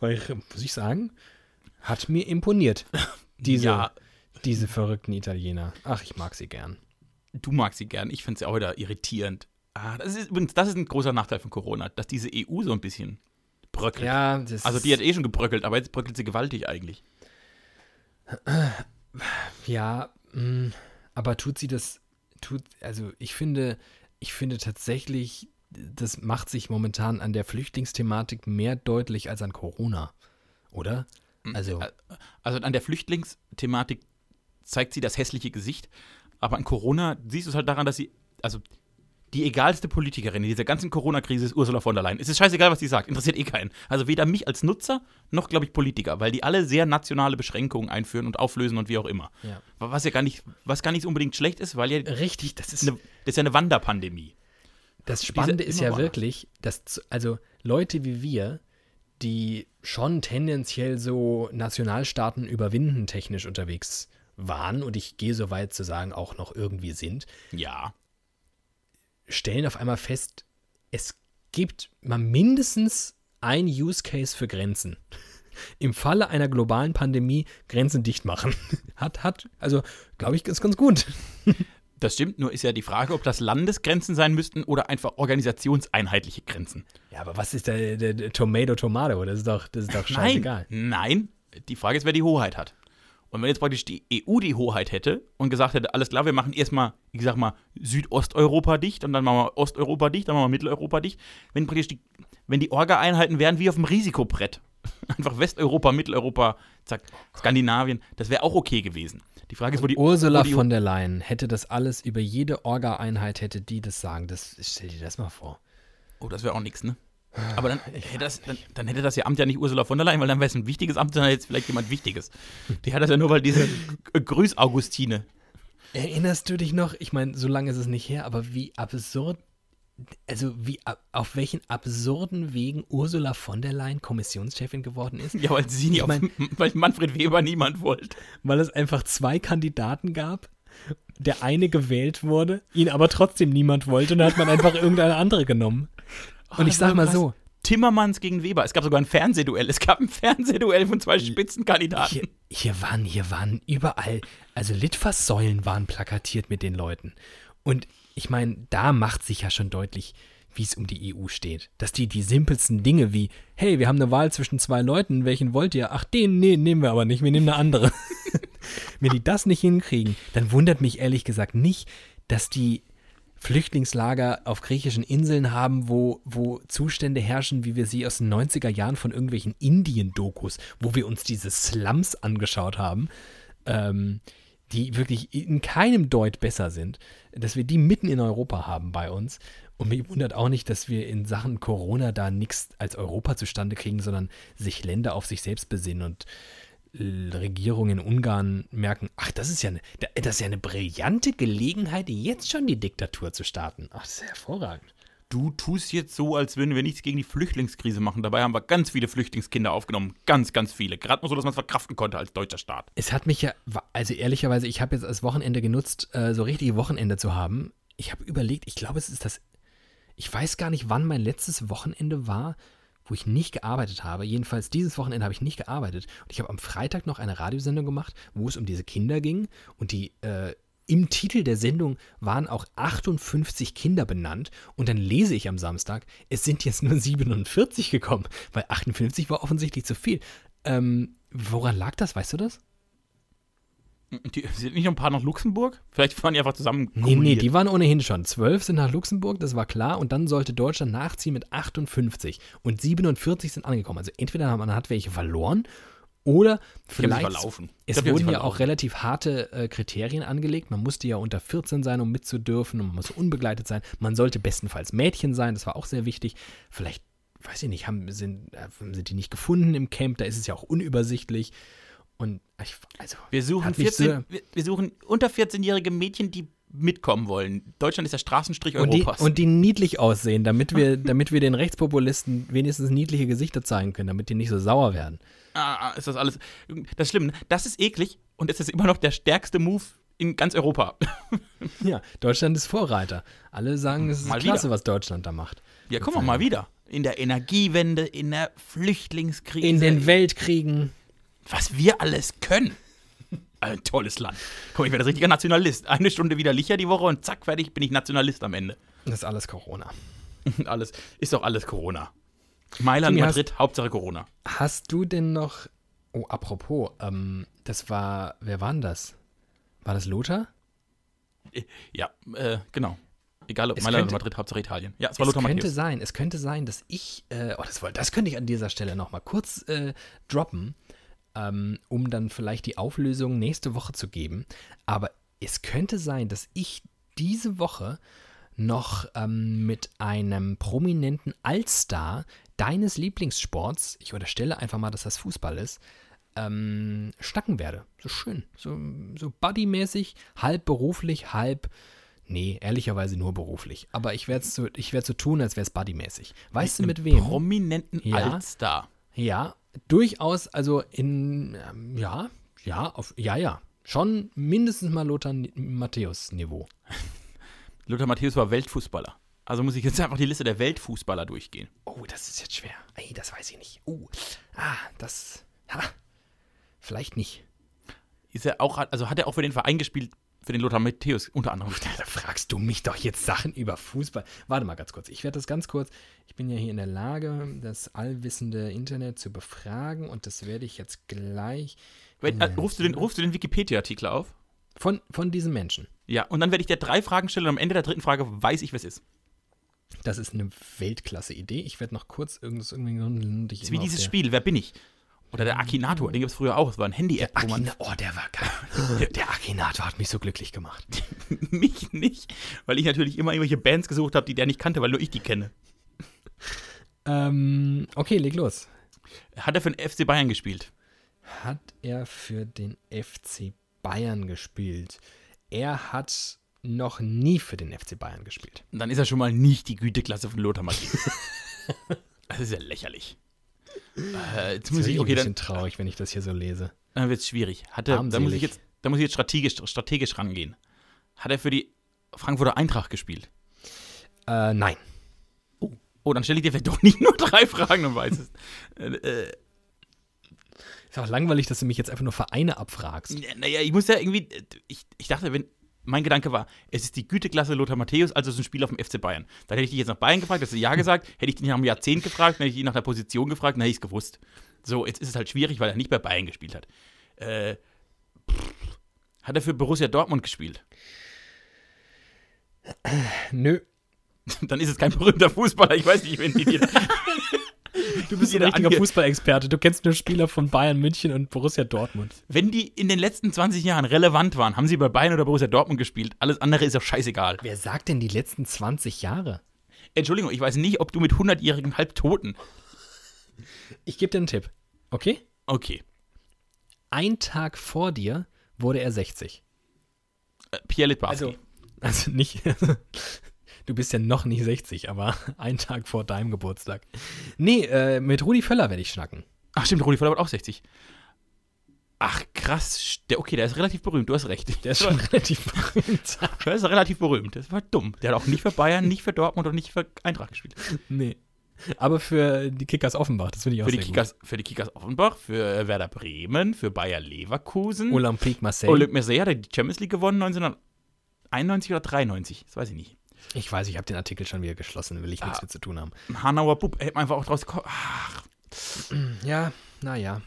Weil, muss ich sagen, hat mir imponiert, diese, ja. diese verrückten Italiener. Ach, ich mag sie gern. Du magst sie gern, ich finde sie auch wieder irritierend. Ah, das ist übrigens, das ist ein großer Nachteil von Corona, dass diese EU so ein bisschen bröckelt. Ja, also die hat eh schon gebröckelt, aber jetzt bröckelt sie gewaltig eigentlich. Ja, mm, aber tut sie das, tut, also ich finde, ich finde tatsächlich, das macht sich momentan an der Flüchtlingsthematik mehr deutlich als an Corona, oder? Hm, also, also an der Flüchtlingsthematik zeigt sie das hässliche Gesicht, aber an Corona siehst du es halt daran, dass sie, also die egalste Politikerin in dieser ganzen Corona-Krise ist Ursula von der Leyen. Es ist scheißegal, was sie sagt, interessiert eh keinen. Also weder mich als Nutzer noch, glaube ich, Politiker, weil die alle sehr nationale Beschränkungen einführen und auflösen und wie auch immer. Ja. Was ja gar nicht, was gar nicht unbedingt schlecht ist, weil ja Richtig, das ist. eine, das ist ja eine Wanderpandemie. Das Spannende ist ja wirklich, dass also Leute wie wir, die schon tendenziell so Nationalstaaten überwinden technisch unterwegs waren und ich gehe so weit zu sagen auch noch irgendwie sind, Ja. stellen auf einmal fest, es gibt mal mindestens ein Use Case für Grenzen. Im Falle einer globalen Pandemie Grenzen dicht machen. Hat, hat, also glaube ich, ist ganz gut. Das stimmt, nur ist ja die Frage, ob das Landesgrenzen sein müssten oder einfach organisationseinheitliche Grenzen. Ja, aber was ist der, der, der Tomato Tomato? Das ist doch, das ist doch scheißegal. Nein, nein. Die Frage ist, wer die Hoheit hat. Und wenn jetzt praktisch die EU die Hoheit hätte und gesagt hätte, alles klar, wir machen erstmal, ich sag mal, Südosteuropa dicht und dann machen wir Osteuropa dicht, dann machen wir Mitteleuropa dicht. Wenn praktisch die, wenn die Orga-Einheiten wären wie auf dem Risikobrett. Einfach Westeuropa, Mitteleuropa, zack, Skandinavien, das wäre auch okay gewesen. Die Frage ist, wo die Ursula wo die, von der Leyen hätte das alles über jede Orga-Einheit, hätte die das sagen. Das, stell dir das mal vor. Oh, das wäre auch nichts, ne? Aber dann hätte, das, dann, dann hätte das ja Amt ja nicht Ursula von der Leyen, weil dann wäre es ein wichtiges Amt, sondern jetzt vielleicht jemand Wichtiges. Die hat das ja nur, weil diese G- Grüß Augustine. Erinnerst du dich noch? Ich meine, so lange ist es nicht her, aber wie absurd, also wie auf welchen absurden Wegen Ursula von der Leyen Kommissionschefin geworden ist? Ja, weil sie nicht Ich mein- auf, weil Manfred Weber niemand wollte. Weil es einfach zwei Kandidaten gab. Der eine gewählt wurde, ihn aber trotzdem niemand wollte und dann hat man einfach irgendeine andere genommen. Und ich das sag mal so, Timmermans gegen Weber. Es gab sogar ein Fernsehduell. Es gab ein Fernsehduell von zwei Spitzenkandidaten. Hier, hier waren, hier waren überall, also Litfaßsäulen waren plakatiert mit den Leuten. Und ich meine, da macht sich ja schon deutlich, wie es um die EU steht. Dass die die simpelsten Dinge wie, hey, wir haben eine Wahl zwischen zwei Leuten, welchen wollt ihr? Ach, den, nee, nehmen wir aber nicht, wir nehmen eine andere. Wenn die das nicht hinkriegen, dann wundert mich ehrlich gesagt nicht, dass die Flüchtlingslager auf griechischen Inseln haben, wo, wo Zustände herrschen, wie wir sie aus den 90er Jahren von irgendwelchen Indien-Dokus, wo wir uns diese Slums angeschaut haben, ähm, die wirklich in keinem Deut besser sind, dass wir die mitten in Europa haben bei uns. Und mich wundert auch nicht, dass wir in Sachen Corona da nichts als Europa zustande kriegen, sondern sich Länder auf sich selbst besinnen und äh, Regierungen in Ungarn merken, ach, das ist ja eine, das ist ja eine brillante Gelegenheit, jetzt schon die Diktatur zu starten. Ach, das ist hervorragend. Du tust jetzt so, als würden wir nichts gegen die Flüchtlingskrise machen. Dabei haben wir ganz viele Flüchtlingskinder aufgenommen. Ganz, ganz viele. Gerade nur so, dass man es verkraften konnte als deutscher Staat. Es hat mich ja, also ehrlicherweise, ich habe jetzt als Wochenende genutzt, äh, so richtig Wochenende zu haben. Ich habe überlegt, ich glaube, es ist das, ich weiß gar nicht, wann mein letztes Wochenende war, wo ich nicht gearbeitet habe. Jedenfalls dieses Wochenende habe ich nicht gearbeitet. Und ich habe am Freitag noch eine Radiosendung gemacht, wo es um diese Kinder ging. Und die, äh, im Titel der Sendung waren auch 58 Kinder benannt. Und dann lese ich am Samstag, es sind jetzt nur 47 gekommen, weil 58 war offensichtlich zu viel. Ähm, woran lag das? Weißt du das? Die, sind nicht noch ein paar nach Luxemburg? Vielleicht waren die einfach zusammen Nee, nee, die waren ohnehin schon. Zwölf sind nach Luxemburg, das war klar. Und dann sollte Deutschland nachziehen mit 58. Und 47 sind angekommen. Also entweder man hat welche verloren oder vielleicht. Es glaub, die wurden ja auch relativ harte äh, Kriterien angelegt. Man musste ja unter 14 sein, um mitzudürfen. Und man musste unbegleitet sein. Man sollte bestenfalls Mädchen sein. Das war auch sehr wichtig. Vielleicht, weiß ich nicht, haben, sind, äh, sind die nicht gefunden im Camp. Da ist es ja auch unübersichtlich. Und ich, also, Wir suchen, hat mich 14, so- wir, wir suchen unter 14-jährige Mädchen, die mitkommen wollen. Deutschland ist der Straßenstrich Und die, Europas. und die niedlich aussehen, damit wir, damit wir den Rechtspopulisten wenigstens niedliche Gesichter zeigen können, damit die nicht so sauer werden. Ah, ist das alles. Das ist schlimm. ne? Das ist eklig und es ist immer noch der stärkste Move in ganz Europa. Ja, Deutschland ist Vorreiter. Alle sagen, es ist Mal klasse, wieder. was Deutschland da macht. Ja, komm doch mal wieder. In der Energiewende, in der Flüchtlingskrise. In den Weltkriegen. was wir alles können. Ein tolles Land. Komm, ich werde richtiger Nationalist. Eine Stunde wieder Licher die Woche und zack, fertig, bin ich Nationalist am Ende. Das ist alles Corona. Alles, ist doch alles Corona. Mailand, Timmy, Madrid, Hauptsache Corona. Hast du denn noch. Oh, apropos, ähm, das war. Wer war denn das? War das Lothar? Ja, äh, genau. Egal ob Es Mailand könnte- oder Madrid, Hauptsache Italien. Ja, es war Es Lothar könnte Matthäus. sein, es könnte sein, dass ich, äh, oh, das, das könnte ich an dieser Stelle nochmal kurz äh, droppen, ähm, um dann vielleicht die Auflösung nächste Woche zu geben. Aber es könnte sein, dass ich diese Woche noch ähm, mit einem prominenten Allstar deines Lieblingssports, ich unterstelle einfach mal, dass das Fußball ist, ähm, schnacken werde. So schön, so, so buddymäßig, halb beruflich, halb Nee, ehrlicherweise nur beruflich. Aber ich werde so, werd so tun, als wäre es buddymäßig. Weißt du mit wem? Prominenten Ja. Allstar. Ja, durchaus, also in, ähm, ja, ja, auf, ja, ja. Schon mindestens mal Lothar Ni- Matthäus-Niveau. Lothar Matthäus war Weltfußballer. Also muss ich jetzt einfach die Liste der Weltfußballer durchgehen. Oh, das ist jetzt schwer. Ey, das weiß ich nicht. Oh, ah, das, ha, vielleicht nicht. Ist er auch, also hat er auch für den Verein gespielt, für den Lothar Matthäus unter anderem. Da fragst du mich doch jetzt Sachen über Fußball. Warte mal ganz kurz. Ich werde das ganz kurz. Ich bin ja hier in der Lage, das allwissende Internet zu befragen und das werde ich jetzt gleich Wenn, äh, rufst du den, rufst du den Wikipedia-Artikel auf? Von, von diesem Menschen. Ja, und dann werde ich dir drei Fragen stellen und am Ende der dritten Frage weiß ich, wer es ist. Das ist eine Weltklasse-Idee. Ich werde noch kurz irgendwas irgendwie. Das ist wie dieses Spiel, wer bin ich? Oder der Akinator, den gibt es früher auch. Das war ein Handy-App, oh, der war geil. Der, der Akinator hat mich so glücklich gemacht. mich nicht, weil ich natürlich immer irgendwelche Bands gesucht habe, die der nicht kannte, weil nur ich die kenne. Ähm, okay, leg los. Hat er für den FC Bayern gespielt? Hat er für den FC Bayern gespielt? Er hat noch nie für den FC Bayern gespielt. Dann ist er schon mal nicht die Güteklasse von Lothar Matthäus. das ist ja lächerlich. Äh, jetzt muss Das ich, ist okay, ein bisschen dann, traurig, wenn ich das hier so lese. dann wird es schwierig. Hat er, da, muss ich jetzt, da muss ich jetzt strategisch, strategisch rangehen. Hat er für die Frankfurter Eintracht gespielt? Äh, nein. Oh, dann stelle ich dir vielleicht doch nicht nur drei Fragen und weiß es. Äh, äh, Ist auch langweilig, dass du mich jetzt einfach nur Vereine abfragst. Ja, Naja, ich muss ja irgendwie. Ich, ich dachte, wenn. Mein Gedanke war, es ist die Güteklasse Lothar Matthäus, also es ist ein Spiel auf dem FC Bayern. Dann hätte ich dich jetzt nach Bayern gefragt, hättest du Ja gesagt, hätte ich dich nach einem Jahrzehnt gefragt, dann hätte ich dich nach der Position gefragt, dann hätte ich es gewusst. So, jetzt ist es halt schwierig, weil er nicht bei Bayern gespielt hat. Äh, pff, hat er für Borussia Dortmund gespielt? Nö. Dann ist es kein berühmter Fußballer, ich weiß nicht, wenn die. Du bist ein Jeder richtiger ange- Fußballexperte. Du kennst nur Spieler von Bayern München und Borussia Dortmund. Wenn die in den letzten 20 Jahren relevant waren, haben sie bei Bayern oder Borussia Dortmund gespielt. Alles andere ist doch scheißegal. Wer sagt denn die letzten 20 Jahre? Entschuldigung, ich weiß nicht, ob du mit 100-jährigen Halbtoten. Ich gebe dir einen Tipp. Okay? Okay. Ein Tag vor dir wurde er 60. Äh, Pierre Litbarski. Also, also nicht. Du bist ja noch nicht 60, aber ein Tag vor deinem Geburtstag. Nee, äh, mit Rudi Völler werde ich schnacken. Ach stimmt, Rudi Völler wird auch 60. Ach krass, der, okay, der ist relativ berühmt, du hast recht. Der ist schon relativ berühmt. Der ist relativ berühmt, das war dumm. Der hat auch nicht für Bayern, nicht für Dortmund und nicht für Eintracht gespielt. nee. Aber für die Kickers Offenbach, das finde ich auch Für die, sehr Kickers, für die Kickers Offenbach, für Werder Bremen, für Bayer Leverkusen. gut. Olympique Marseille. Olymp Marseille hat die Champions League gewonnen 1991 oder 93, das weiß ich nicht. Ich weiß, ich habe den Artikel schon wieder geschlossen, will ich nichts Ah. mit zu tun haben. Hanauer Bub, hätte man einfach auch draus gekommen. Ach, Ja, naja.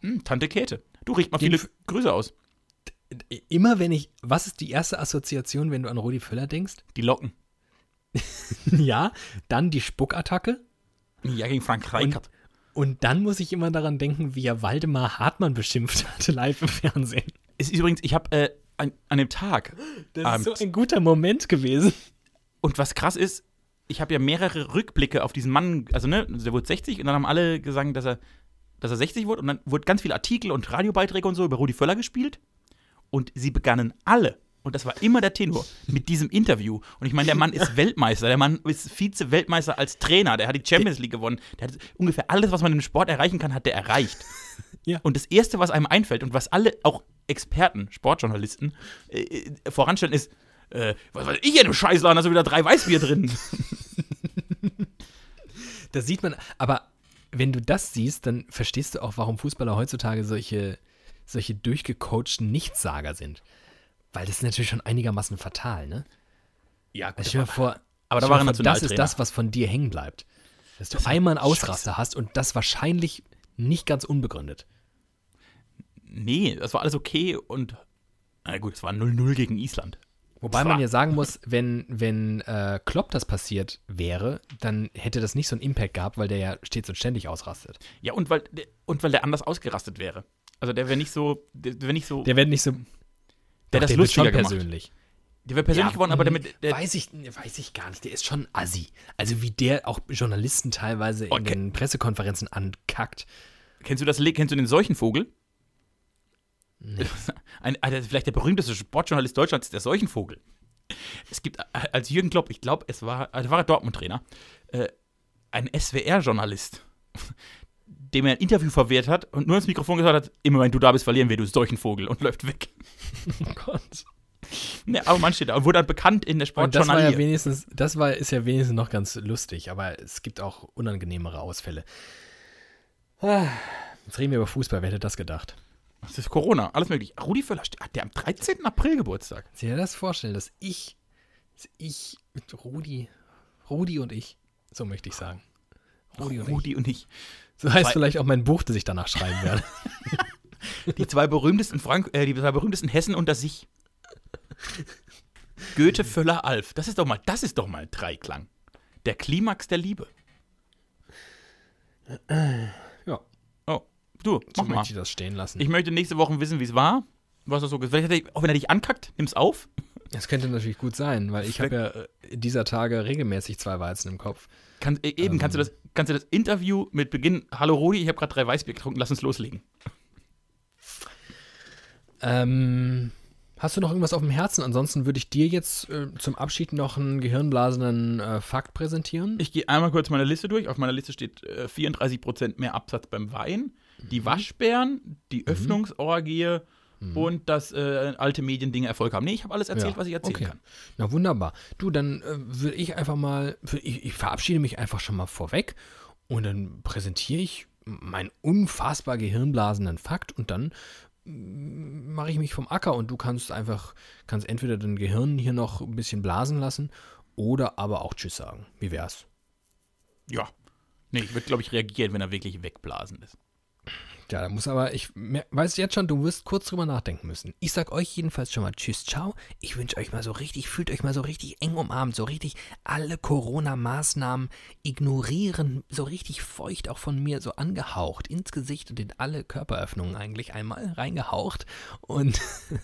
hm, Tante Käthe. Du riechst mal viele Grüße aus. Immer wenn ich, was ist die erste Assoziation, wenn du an Rudi Völler denkst? Die Locken. ja, dann die Spuckattacke. Ja, gegen Frank Rijkaard. Und dann muss ich immer daran denken, wie er Waldemar Hartmann beschimpft hatte live im Fernsehen. Es ist übrigens, ich habe äh, an, an dem Tag Das Abend. ist so ein guter Moment gewesen. Und was krass ist, ich habe ja mehrere Rückblicke auf diesen Mann, also ne, der wurde 60 und dann haben alle gesagt, dass er, dass er 60 wurde und dann wurden ganz viele Artikel und Radiobeiträge und so über Rudi Völler gespielt und sie begannen alle, und das war immer der Tenor, mit diesem Interview. Und ich meine, der Mann ist Weltmeister, der Mann ist Vize-Weltmeister als Trainer, der hat die Champions League gewonnen, der hat ungefähr alles, was man im Sport erreichen kann, hat der erreicht. Ja. Und das Erste, was einem einfällt und was alle, auch Experten, Sportjournalisten, äh, äh, voranstellen, ist, äh, was weiß ich in dem Scheißladen, da sind wieder drei Weißbier drin. Da sieht man, aber wenn du das siehst, dann verstehst du auch, warum Fußballer heutzutage solche, solche durchgecoachten Nichtsager sind. Weil das ist natürlich schon einigermaßen fatal, ne? Ja, Also stell dir vor, aber da stell war dir er vor, das ist das, was von dir hängen bleibt. Dass du einmal einen Ausraster hast und das wahrscheinlich nicht ganz unbegründet. Nee, das war alles okay und, na gut, es war 0-0 gegen Island. Wobei man ja sagen muss, wenn, wenn äh, Klopp das passiert wäre, dann hätte das nicht so einen Impact gehabt, weil der ja stets und ständig ausrastet. Ja, und weil, der- und weil der anders ausgerastet wäre. Also der wäre nicht so, der wäre nicht so, Der wird nicht so. der Doch, das wird schon lustiger gemacht. persönlich. Der wäre persönlich geworden, aber damit. Der, weiß, ich, weiß ich gar nicht. Der ist schon assi. Also wie der auch Journalisten teilweise in Okay. den Pressekonferenzen ankackt. kennst du das? Kennst du den Seuchenvogel? Ein, also vielleicht der berühmteste Sportjournalist Deutschlands ist der Seuchenvogel. Es gibt, als Jürgen Klopp, ich glaube, es war, also war er Dortmund-Trainer, äh, ein SWR-Journalist, dem er ein Interview verwehrt hat und nur ins Mikrofon gesagt hat: Immer wenn du da bist, verlieren wir, du Seuchenvogel, und läuft weg. Oh Gott. Ne, aber man steht da und wurde dann bekannt in der Und das war ja Sportjournalie. wenigstens, das war, ist ja wenigstens noch ganz lustig, aber es gibt auch unangenehmere Ausfälle. Ah, Jetzt reden wir über Fußball, wer hätte das gedacht? Das ist Corona, alles möglich. Rudi Völler, hat der am 13. April Geburtstag? Kannst du dir das vorstellen, dass ich, dass ich mit Rudi, Rudi und ich, so möchte ich sagen. Rudi und ich. Rudi und ich. So heißt Zwei- vielleicht auch mein Buch, das ich danach schreiben werde. Die zwei berühmtesten Frank äh, die zwei berühmtesten Hessen unter sich. Goethe, Völler, Alf. Das ist doch mal, das ist doch mal ein Dreiklang. Der Klimax der Liebe. ja, Oh, du, so mach mal. möchte ich das stehen lassen. Ich möchte nächste Woche wissen, wie es war. Was er so gesagt hat. Auch wenn er dich ankackt, nimm's auf. Das könnte natürlich gut sein, weil ich habe ja äh, dieser Tage regelmäßig zwei Weizen im Kopf. Kann, äh, eben, kannst, du das, kannst du das Interview mit Beginn, hallo Rudi, ich habe gerade drei Weißbier getrunken, lass uns loslegen. Ähm, hast du noch irgendwas auf dem Herzen? Ansonsten würde ich dir jetzt äh, zum Abschied noch einen gehirnblasenen äh, Fakt präsentieren. Ich gehe einmal kurz meine Liste durch. Auf meiner Liste steht äh, 34% mehr Absatz beim Wein, die Waschbären, die Öffnungsorgie und dass äh, alte Mediendinge Erfolg haben. Nee, ich habe alles erzählt, Ja, was ich erzählen okay. kann. Na wunderbar. Du, dann äh, würde ich einfach mal, ich, ich verabschiede mich einfach schon mal vorweg und dann präsentiere ich meinen unfassbar gehirnblasenden Fakt und dann mache ich mich vom Acker und du kannst einfach, kannst entweder dein Gehirn hier noch ein bisschen blasen lassen oder aber auch Tschüss sagen. Wie wär's? Ja. Nee, ich würde, glaube ich, reagieren, wenn er wirklich wegblasen ist. Ja, da muss aber, ich weiß jetzt schon, du wirst kurz drüber nachdenken müssen. Ich sag euch jedenfalls schon mal Tschüss, ciao. Ich wünsche euch mal so richtig, fühlt euch mal so richtig eng umarmt, so richtig alle Corona-Maßnahmen ignorieren, so richtig feucht auch von mir so angehaucht ins Gesicht und in alle Körperöffnungen eigentlich einmal reingehaucht. Und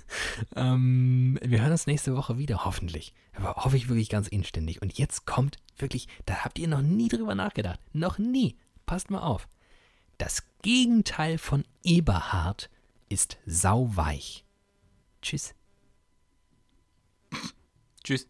ähm, wir hören uns nächste Woche wieder, hoffentlich. Aber hoffe ich wirklich ganz inständig. Und jetzt kommt wirklich, da habt ihr noch nie drüber nachgedacht. Noch nie. Passt mal auf. Das Gegenteil von Eberhard ist sauweich. Tschüss. Tschüss.